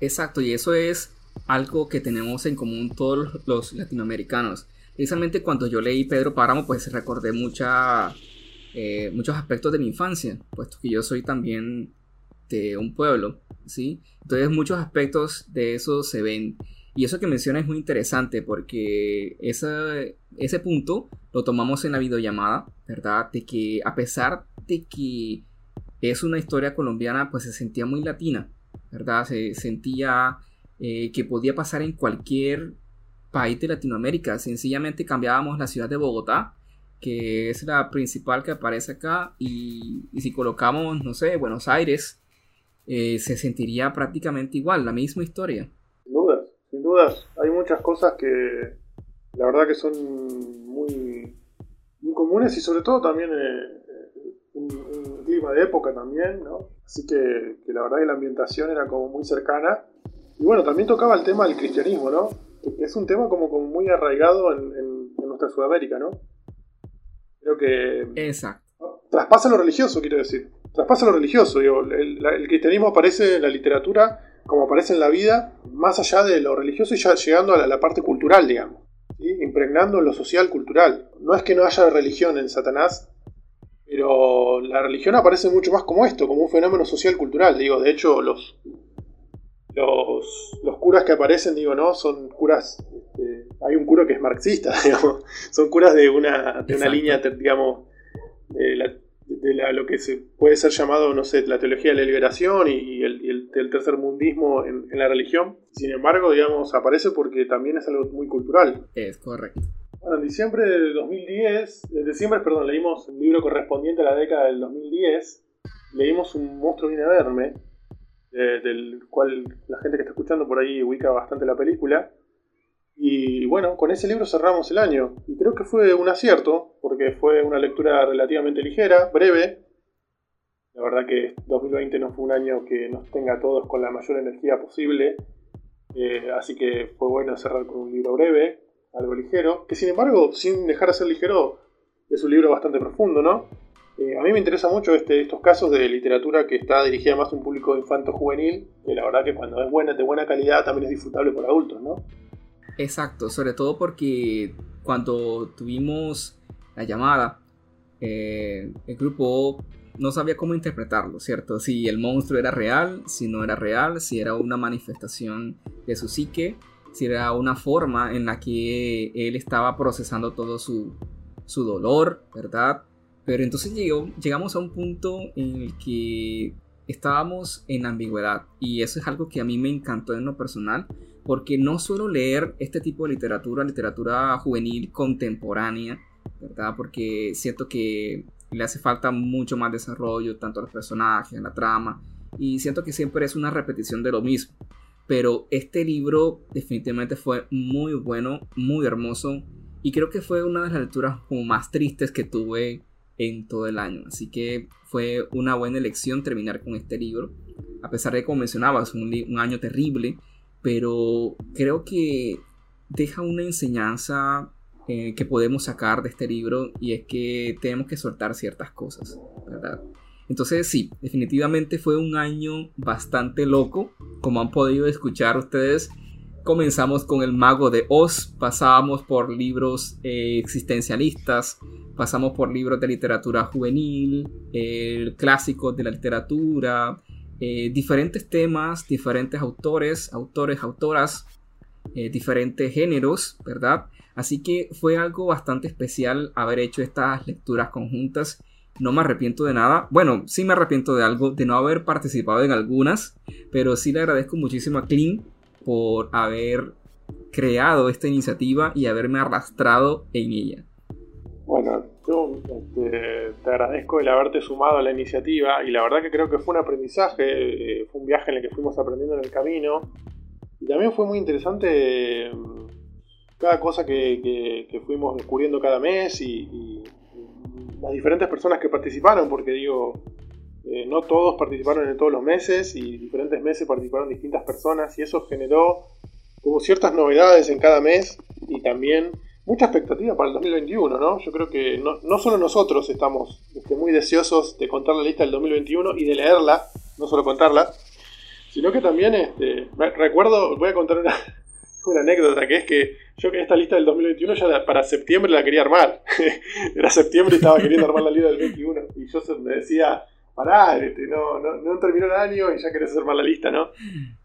Exacto, y eso es algo que tenemos en común todos los latinoamericanos. Precisamente cuando yo leí Pedro Páramo, pues recordé eh, muchos aspectos de mi infancia, puesto que yo soy también de un pueblo, ¿sí? Entonces muchos aspectos de eso se ven. Y eso que menciona es muy interesante porque ese, ese punto lo tomamos en la videollamada, ¿verdad? De que a pesar de que es una historia colombiana, pues se sentía muy latina, ¿verdad? Se sentía eh, que podía pasar en cualquier país de Latinoamérica. Sencillamente cambiábamos la ciudad de Bogotá, que es la principal que aparece acá, y, si colocamos, no sé, Buenos Aires, eh, se sentiría prácticamente igual, la misma historia sin dudas, hay muchas cosas que la verdad que son muy, muy comunes y sobre todo también eh, eh, un, clima de época también, ¿no? Así que, la verdad que la ambientación era como muy cercana. Y bueno, también tocaba el tema del cristianismo, ¿no? Es un tema como, como muy arraigado en, nuestra Sudamérica, ¿no? Creo que... Exacto. Traspasa lo religioso, quiero decir. Traspasa lo religioso, digo, el, el cristianismo aparece en la literatura como aparece en la vida, más allá de lo religioso y ya llegando a la, parte cultural, digamos, impregnando lo social cultural. No es que no haya religión en Satanás, pero la religión aparece mucho más como esto, como un fenómeno social cultural. Digo, de hecho, los, los, los curas que aparecen, digo, no, son curas. Este, hay un cura que es marxista, digamos, son curas de una, de una línea, digamos, de la de lo que se puede ser llamado, no sé, la teología de la liberación y, el, el, tercer mundismo en, la religión. Sin embargo, digamos, aparece porque también es algo muy cultural. Es correcto. Bueno, en diciembre de 2010, en diciembre, perdón, leímos un libro correspondiente a la década del 2010, leímos Un monstruo viene a verme, del cual la gente que está escuchando por ahí ubica bastante la película. Y bueno, con ese libro cerramos el año. Y creo que fue un acierto, porque fue una lectura relativamente ligera, breve. La verdad que 2020 no fue un año que nos tenga a todos con la mayor energía posible. Eh, así que fue bueno cerrar con un libro breve, algo ligero, que sin embargo, sin dejar de ser ligero, es un libro bastante profundo, ¿no? Eh, a mí me interesa mucho este, estos casos de literatura que está dirigida más a un público infanto-juvenil, que la verdad que cuando es buena, de buena calidad, también es disfrutable por adultos, ¿no? Exacto, sobre todo porque cuando tuvimos la llamada, eh, el grupo no sabía cómo interpretarlo, ¿cierto? Si el monstruo era real, si no era real, si era una manifestación de su psique, si era una forma en la que él estaba procesando todo su, su dolor, ¿verdad? Pero entonces llegó, llegamos a un punto en el que estábamos en ambigüedad y eso es algo que a mí me encantó en lo personal porque no suelo leer este tipo de literatura, literatura juvenil contemporánea, ¿verdad? Porque siento que le hace falta mucho más desarrollo, tanto a los personajes, a la trama, y siento que siempre es una repetición de lo mismo. Pero este libro definitivamente fue muy bueno, muy hermoso, y creo que fue una de las lecturas como más tristes que tuve en todo el año. Así que fue una buena elección terminar con este libro. A pesar de, como mencionabas, un, un año terrible, pero creo que deja una enseñanza eh, que podemos sacar de este libro y es que tenemos que soltar ciertas cosas, ¿verdad? Entonces sí, definitivamente fue un año bastante loco, como han podido escuchar ustedes. Comenzamos con El Mago de Oz, pasábamos por libros eh, existencialistas, pasamos por libros de literatura juvenil, el clásico de la literatura, eh, diferentes temas, diferentes autores, autores, autoras, eh, diferentes géneros, ¿verdad? Así que fue algo bastante especial haber hecho estas lecturas conjuntas. No me arrepiento de nada. Bueno, sí me arrepiento de algo, de no haber participado en algunas, pero sí le agradezco muchísimo a Clean por haber creado esta iniciativa y haberme arrastrado en ella. Bueno, yo este, te agradezco el haberte sumado a la iniciativa y la verdad que creo que fue un aprendizaje, eh, fue un viaje en el que fuimos aprendiendo en el camino y también fue muy interesante mm, cada cosa que, fuimos descubriendo cada mes y, las diferentes personas que participaron, porque digo, eh, no todos participaron en todos los meses y diferentes meses participaron distintas personas y eso generó como ciertas novedades en cada mes y también mucha expectativa para el 2021, ¿no? Yo creo que no, no solo nosotros estamos este, muy deseosos de contar la lista del 2021 y de leerla, no solo contarla, sino que también este, recuerdo, voy a contar una, una anécdota que es que yo que esta lista del 2021 ya para septiembre la quería armar. Era septiembre y estaba queriendo armar la lista del 21. Y yo me decía, pará, este, no, no, no terminó el año y ya querés armar la lista, ¿no?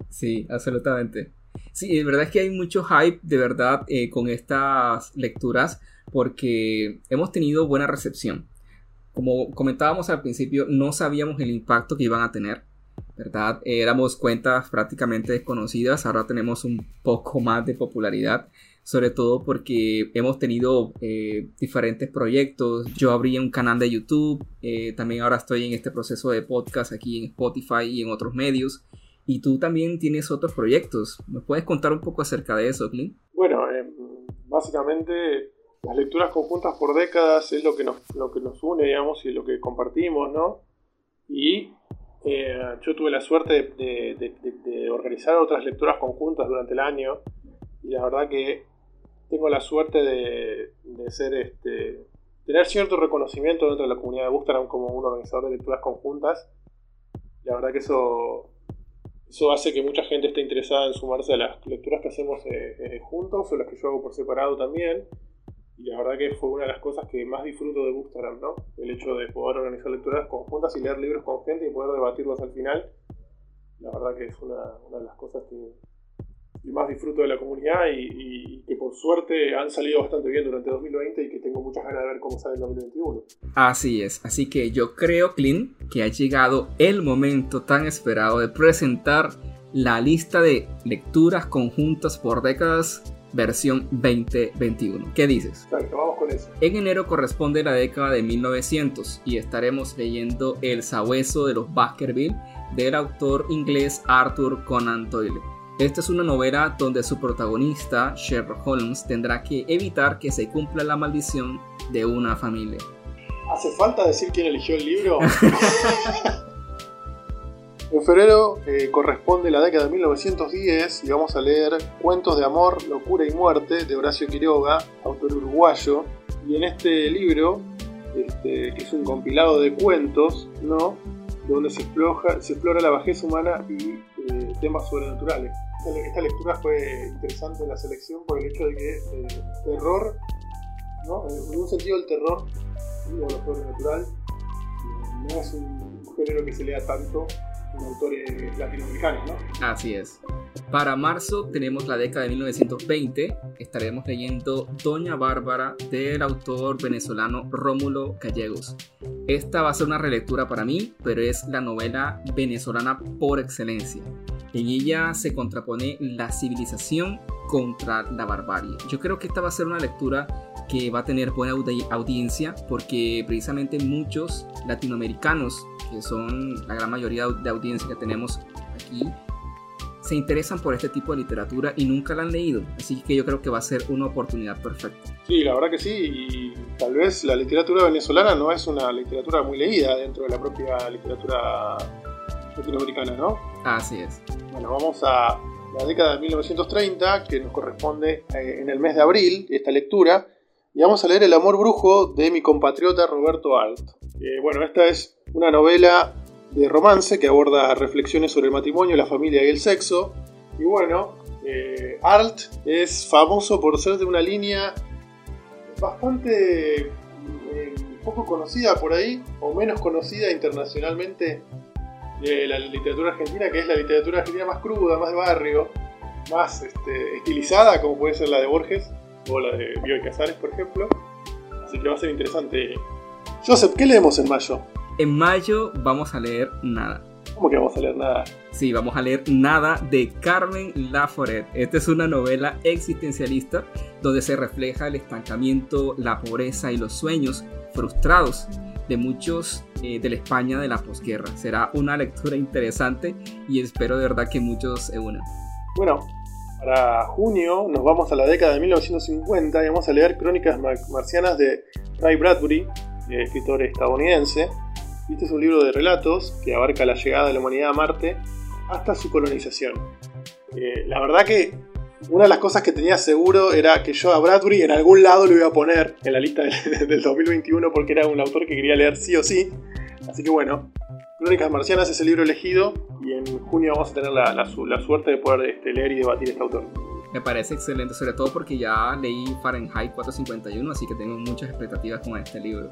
Sí, absolutamente. Sí, es verdad es que hay mucho hype de verdad eh, con estas lecturas porque hemos tenido buena recepción. Como comentábamos al principio, no sabíamos el impacto que iban a tener, ¿verdad? éramos cuentas prácticamente desconocidas, ahora tenemos un poco más de popularidad, sobre todo porque hemos tenido eh, diferentes proyectos. Yo abrí un canal de YouTube, eh, también ahora estoy en este proceso de podcast aquí en Spotify y en otros medios. Y tú también tienes otros proyectos. ¿Me puedes contar un poco acerca de eso, Clint? Bueno, eh, básicamente las lecturas conjuntas por décadas es lo que nos, lo que nos une, digamos, y lo que compartimos, ¿no? Y eh, yo tuve la suerte de, organizar otras lecturas conjuntas durante el año. Y la verdad que tengo la suerte de, ser este, tener cierto reconocimiento dentro de la comunidad de Bustaram como un organizador de lecturas conjuntas. La verdad que eso eso hace que mucha gente esté interesada en sumarse a las lecturas que hacemos eh, eh, juntos o las que yo hago por separado también. Y la verdad que fue una de las cosas que más disfruto de Bookstagram, ¿no? El hecho de poder organizar lecturas conjuntas y leer libros con gente y poder debatirlos al final. La verdad que es una, una de las cosas que, y más disfruto de la comunidad y, que por suerte han salido bastante bien durante 2020 y que tengo muchas ganas de ver cómo sale en 2021. Así es, así que yo creo, Clint, que ha llegado el momento tan esperado de presentar la lista de lecturas conjuntas por décadas versión 2021. ¿Qué dices? vamos con eso. En enero corresponde la década de 1900 y estaremos leyendo El sabueso de los Baskerville del autor inglés Arthur Conan Doyle. Esta es una novela donde su protagonista, Sherlock Holmes, tendrá que evitar que se cumpla la maldición de una familia. ¿Hace falta decir quién eligió el libro? en febrero eh, corresponde la década de 1910 y vamos a leer Cuentos de Amor, Locura y Muerte de Horacio Quiroga, autor uruguayo. Y en este libro, este, que es un compilado de cuentos, ¿no? donde se explora, se explora la bajeza humana y eh, temas sobrenaturales. Esta, lectura fue interesante la selección por el hecho de que el eh, terror, ¿no? en un sentido el terror o lo sobrenatural no es un género que se lea tanto en autores latinoamericanos, ¿no? Así es. Para marzo tenemos la década de 1920. Estaremos leyendo Doña Bárbara del autor venezolano Rómulo Gallegos. Esta va a ser una relectura para mí, pero es la novela venezolana por excelencia. En ella se contrapone la civilización contra la barbarie. Yo creo que esta va a ser una lectura que va a tener buena audiencia porque precisamente muchos latinoamericanos, que son la gran mayoría de audiencia que tenemos aquí, se interesan por este tipo de literatura y nunca la han leído. Así que yo creo que va a ser una oportunidad perfecta. Sí, la verdad que sí. Y tal vez la literatura venezolana no es una literatura muy leída dentro de la propia literatura latinoamericana, ¿no? Así es. Bueno, vamos a la década de 1930, que nos corresponde eh, en el mes de abril, esta lectura. Y vamos a leer El amor brujo de mi compatriota Roberto Alt. Eh, bueno, esta es una novela de romance que aborda reflexiones sobre el matrimonio, la familia y el sexo. Y bueno, eh, Alt es famoso por ser de una línea bastante eh, poco conocida por ahí, o menos conocida internacionalmente de la literatura argentina, que es la literatura argentina más cruda, más de barrio, más este, estilizada, como puede ser la de Borges o la de Bioy Casares, por ejemplo. Así que va a ser interesante. Joseph, ¿qué leemos en mayo? En mayo vamos a leer nada. ¿Cómo que vamos a leer nada? Sí, vamos a leer Nada de Carmen Laforet. Esta es una novela existencialista donde se refleja el estancamiento, la pobreza y los sueños frustrados de muchos eh, de la España de la posguerra. Será una lectura interesante y espero de verdad que muchos se unan. Bueno, para junio nos vamos a la década de 1950 y vamos a leer Crónicas Marcianas de Ray Bradbury, eh, escritor estadounidense. Este es un libro de relatos que abarca la llegada de la humanidad a Marte hasta su colonización. Eh, la verdad que una de las cosas que tenía seguro era que yo a Bradbury en algún lado lo iba a poner en la lista del, 2021 porque era un autor que quería leer sí o sí. Así que bueno, Crónicas Marcianas es el libro elegido y en junio vamos a tener la, suerte de poder este, leer y debatir este autor. Me parece excelente, sobre todo porque ya leí Fahrenheit 451, así que tengo muchas expectativas con este libro.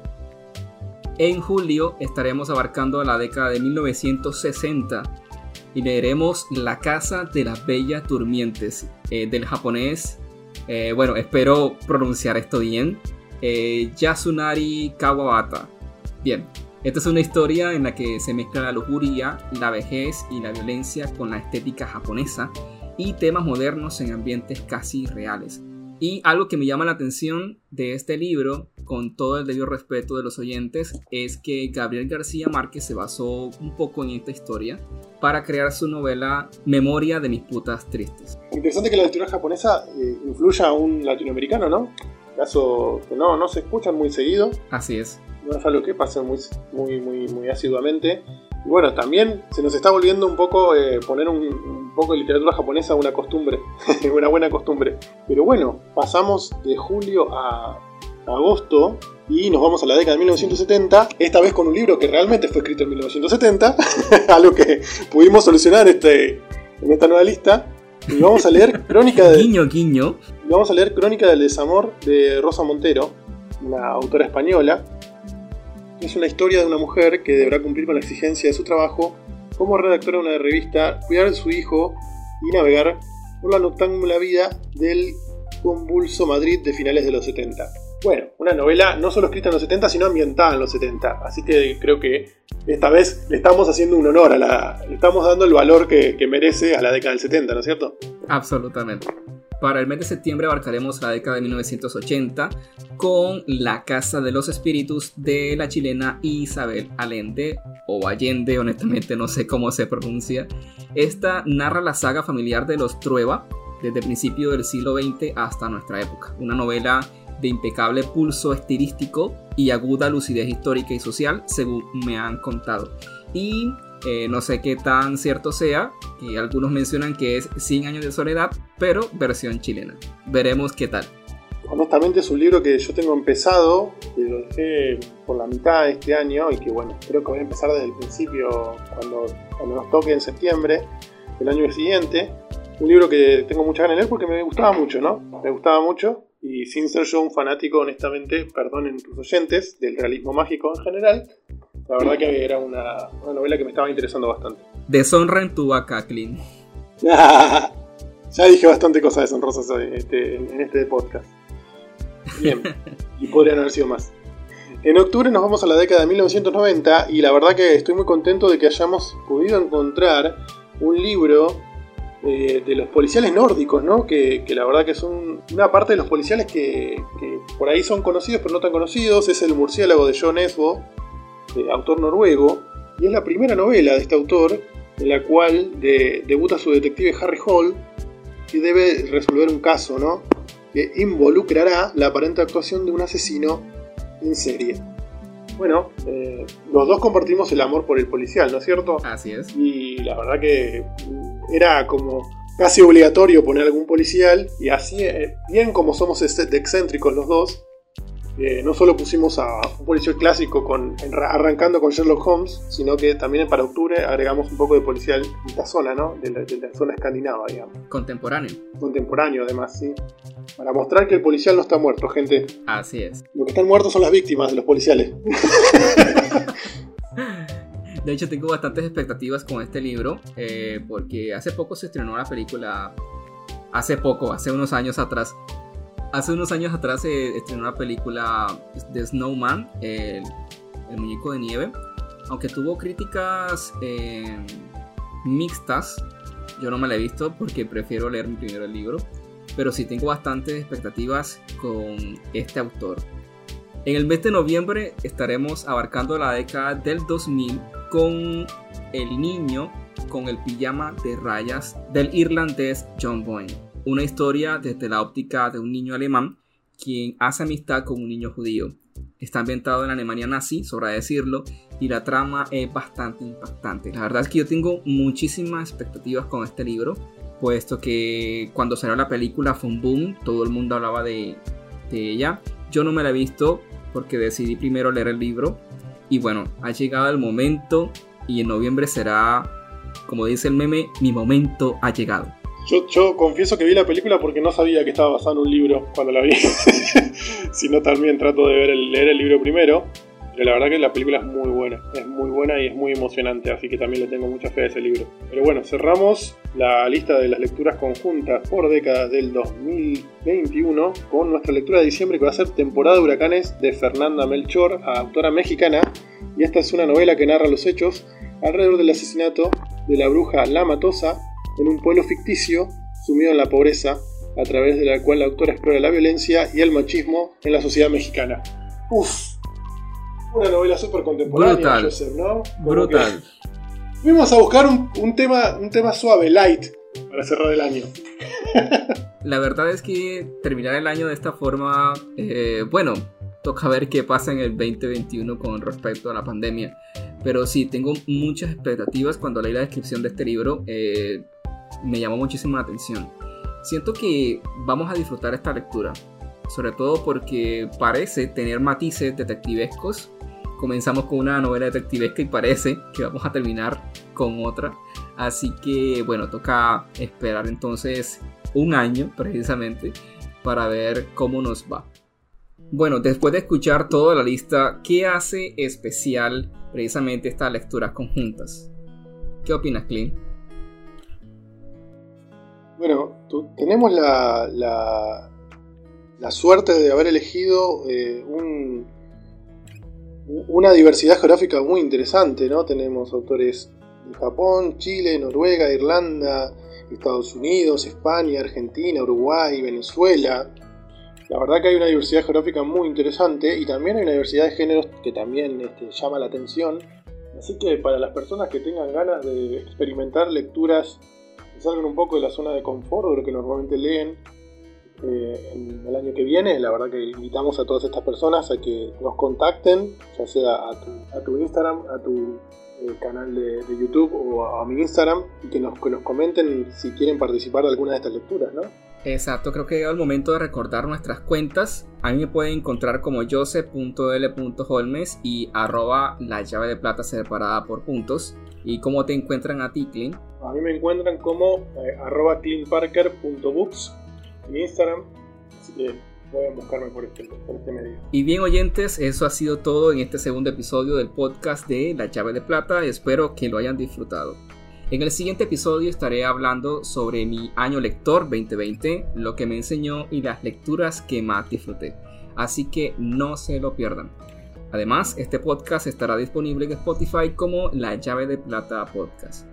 En julio estaremos abarcando la década de 1960 y leeremos La Casa de las Bellas Durmientes eh, del japonés, eh, bueno, espero pronunciar esto bien, eh, Yasunari Kawabata. Bien, esta es una historia en la que se mezcla la lujuria, la vejez y la violencia con la estética japonesa y temas modernos en ambientes casi reales. Y algo que me llama la atención de este libro, con todo el debido respeto de los oyentes, es que Gabriel García Márquez se basó un poco en esta historia para crear su novela Memoria de mis putas tristes. Interesante que la lectura japonesa eh, influya a un latinoamericano, ¿no? Caso que no, no se escuchan muy seguido. Así es. No es algo que pasa muy, muy, muy, muy asiduamente. Y bueno, también se nos está volviendo un poco eh, poner un, poco de literatura japonesa una costumbre, una buena costumbre. Pero bueno, pasamos de julio a agosto y nos vamos a la década de 1970, esta vez con un libro que realmente fue escrito en 1970, algo que pudimos solucionar este, en esta nueva lista. Y vamos a leer Crónica de... Guiño, guiño. vamos a leer Crónica del Desamor de Rosa Montero, una autora española. Es una historia de una mujer que deberá cumplir con la exigencia de su trabajo como redactora de una revista, cuidar de su hijo y navegar por la noctámbula vida del convulso Madrid de finales de los 70. Bueno, una novela no solo escrita en los 70, sino ambientada en los 70. Así que creo que esta vez le estamos haciendo un honor a la. le estamos dando el valor que, merece a la década del 70, ¿no es cierto? Absolutamente. Para el mes de septiembre abarcaremos la década de 1980 con La Casa de los Espíritus de la chilena Isabel Allende o Allende, honestamente no sé cómo se pronuncia. Esta narra la saga familiar de los Trueba desde el principio del siglo XX hasta nuestra época. Una novela de impecable pulso estilístico y aguda lucidez histórica y social, según me han contado. Y eh, no sé qué tan cierto sea, que algunos mencionan que es 100 años de soledad, pero versión chilena. Veremos qué tal. Honestamente es un libro que yo tengo empezado, que lo dejé por la mitad de este año y que bueno, creo que voy a empezar desde el principio cuando, cuando nos toque en septiembre del año siguiente. Un libro que tengo mucha ganas de leer porque me gustaba mucho, ¿no? Me gustaba mucho y sin ser yo un fanático, honestamente, perdonen tus oyentes, del realismo mágico en general, la verdad que era una, novela que me estaba interesando bastante. Deshonra en tu vaca, Clint. ya dije bastante cosas deshonrosas este, en este podcast. Bien, y podrían haber sido más. En octubre nos vamos a la década de 1990 y la verdad que estoy muy contento de que hayamos podido encontrar un libro eh, de los policiales nórdicos, ¿no? Que, la verdad que son una parte de los policiales que, que, por ahí son conocidos pero no tan conocidos. Es el murciélago de John Esbo, autor noruego, y es la primera novela de este autor en la cual debuta su detective Harry Hall, que debe resolver un caso, ¿no? Que involucrará la aparente actuación de un asesino en serie. Bueno, eh, los dos compartimos el amor por el policial, ¿no es cierto? Así es. Y la verdad que era como casi obligatorio poner algún policial, y así, eh, bien como somos excéntricos los dos, eh, no solo pusimos a un policial clásico con, arrancando con Sherlock Holmes, sino que también para octubre agregamos un poco de policial de la zona, ¿no? De la, zona escandinava, digamos. Contemporáneo. Contemporáneo, además, sí. Para mostrar que el policial no está muerto, gente. Así es. Lo que están muertos son las víctimas de los policiales. De hecho, tengo bastantes expectativas con este libro, eh, porque hace poco se estrenó la película, hace poco, hace unos años atrás, Hace unos años atrás se estrenó una película de Snowman, el, muñeco de nieve. Aunque tuvo críticas eh, mixtas, yo no me la he visto porque prefiero leer primero el libro. Pero sí tengo bastantes expectativas con este autor. En el mes de noviembre estaremos abarcando la década del 2000 con El niño con el pijama de rayas del irlandés John Boyne una historia desde la óptica de un niño alemán quien hace amistad con un niño judío. Está ambientado en Alemania nazi, sobra decirlo, y la trama es bastante impactante. La verdad es que yo tengo muchísimas expectativas con este libro, puesto que cuando salió la película fue un boom, todo el mundo hablaba de, de ella. Yo no me la he visto porque decidí primero leer el libro, y bueno, ha llegado el momento, y en noviembre será, como dice el meme, mi momento ha llegado. Yo, confieso que vi la película porque no sabía que estaba basada en un libro cuando la vi. sino también trato de ver el, leer el libro primero. Pero la verdad que la película es muy buena. Es muy buena y es muy emocionante. Así que también le tengo mucha fe a ese libro. Pero bueno, cerramos la lista de las lecturas conjuntas por décadas del 2021 con nuestra lectura de diciembre que va a ser Temporada de Huracanes de Fernanda Melchor, autora mexicana. Y esta es una novela que narra los hechos alrededor del asesinato de la bruja La Matosa en un pueblo ficticio sumido en la pobreza, a través de la cual la autora explora la violencia y el machismo en la sociedad mexicana. Uf, una novela súper contemporánea, Joseph, ¿no? Brutal. Fuimos a buscar un, tema, un tema suave, light, para cerrar el año. la verdad es que terminar el año de esta forma, eh, bueno, toca ver qué pasa en el 2021 con respecto a la pandemia. Pero sí, tengo muchas expectativas cuando leí la descripción de este libro. Eh, me llamó muchísimo la atención. Siento que vamos a disfrutar esta lectura, sobre todo porque parece tener matices detectivescos. Comenzamos con una novela detectivesca y parece que vamos a terminar con otra. Así que bueno, toca esperar entonces un año precisamente para ver cómo nos va. Bueno, después de escuchar toda la lista, ¿qué hace especial precisamente estas lecturas conjuntas? ¿Qué opinas, Clint? Bueno, tenemos la, la, suerte de haber elegido eh, una diversidad geográfica muy interesante, ¿no? Tenemos autores de Japón, Chile, Noruega, Irlanda, Estados Unidos, España, Argentina, Uruguay, Venezuela. La verdad que hay una diversidad geográfica muy interesante y también hay una diversidad de géneros que también este, llama la atención. Así que para las personas que tengan ganas de experimentar lecturas salgan un poco de la zona de confort de lo que normalmente leen, eh, en el año que viene. La verdad que invitamos a todas estas personas a que nos contacten, ya sea a tu, Instagram, a tu eh, canal de, YouTube o a, mi Instagram, y que nos, comenten si quieren participar de alguna de estas lecturas, ¿no? Exacto, creo que llegado el momento de recordar nuestras cuentas. A mí me pueden encontrar como jose.l.holmes y arroba la llave de plata separada por puntos. ¿Y cómo te encuentran a ti, Clint? A mí me encuentran como eh, arroba clintparker.books en Instagram. Así que pueden buscarme por este, por este medio. Y bien oyentes, eso ha sido todo en este segundo episodio del podcast de La llave de plata. Espero que lo hayan disfrutado. En el siguiente episodio estaré hablando sobre mi año lector 2020, lo que me enseñó y las lecturas que más disfruté. Así que no se lo pierdan. Además, este podcast estará disponible en Spotify como La llave de plata podcast.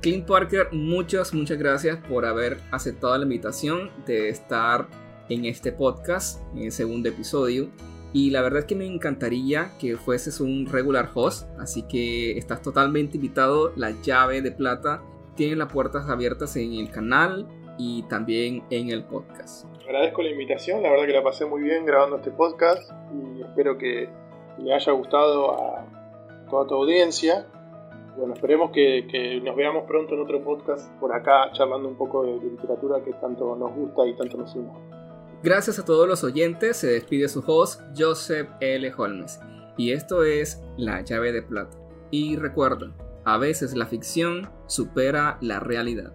Clint Parker, muchas, muchas gracias por haber aceptado la invitación de estar en este podcast, en el segundo episodio. Y la verdad es que me encantaría que fueses un regular host, así que estás totalmente invitado. La llave de plata tiene las puertas abiertas en el canal y también en el podcast. Agradezco la invitación, la verdad que la pasé muy bien grabando este podcast y espero que le haya gustado a toda tu audiencia bueno, esperemos que, nos veamos pronto en otro podcast por acá charlando un poco de, literatura que tanto nos gusta y tanto nos suma. Gracias a todos los oyentes, se despide su host Joseph L. Holmes y esto es La llave de plata. Y recuerden, a veces la ficción supera la realidad.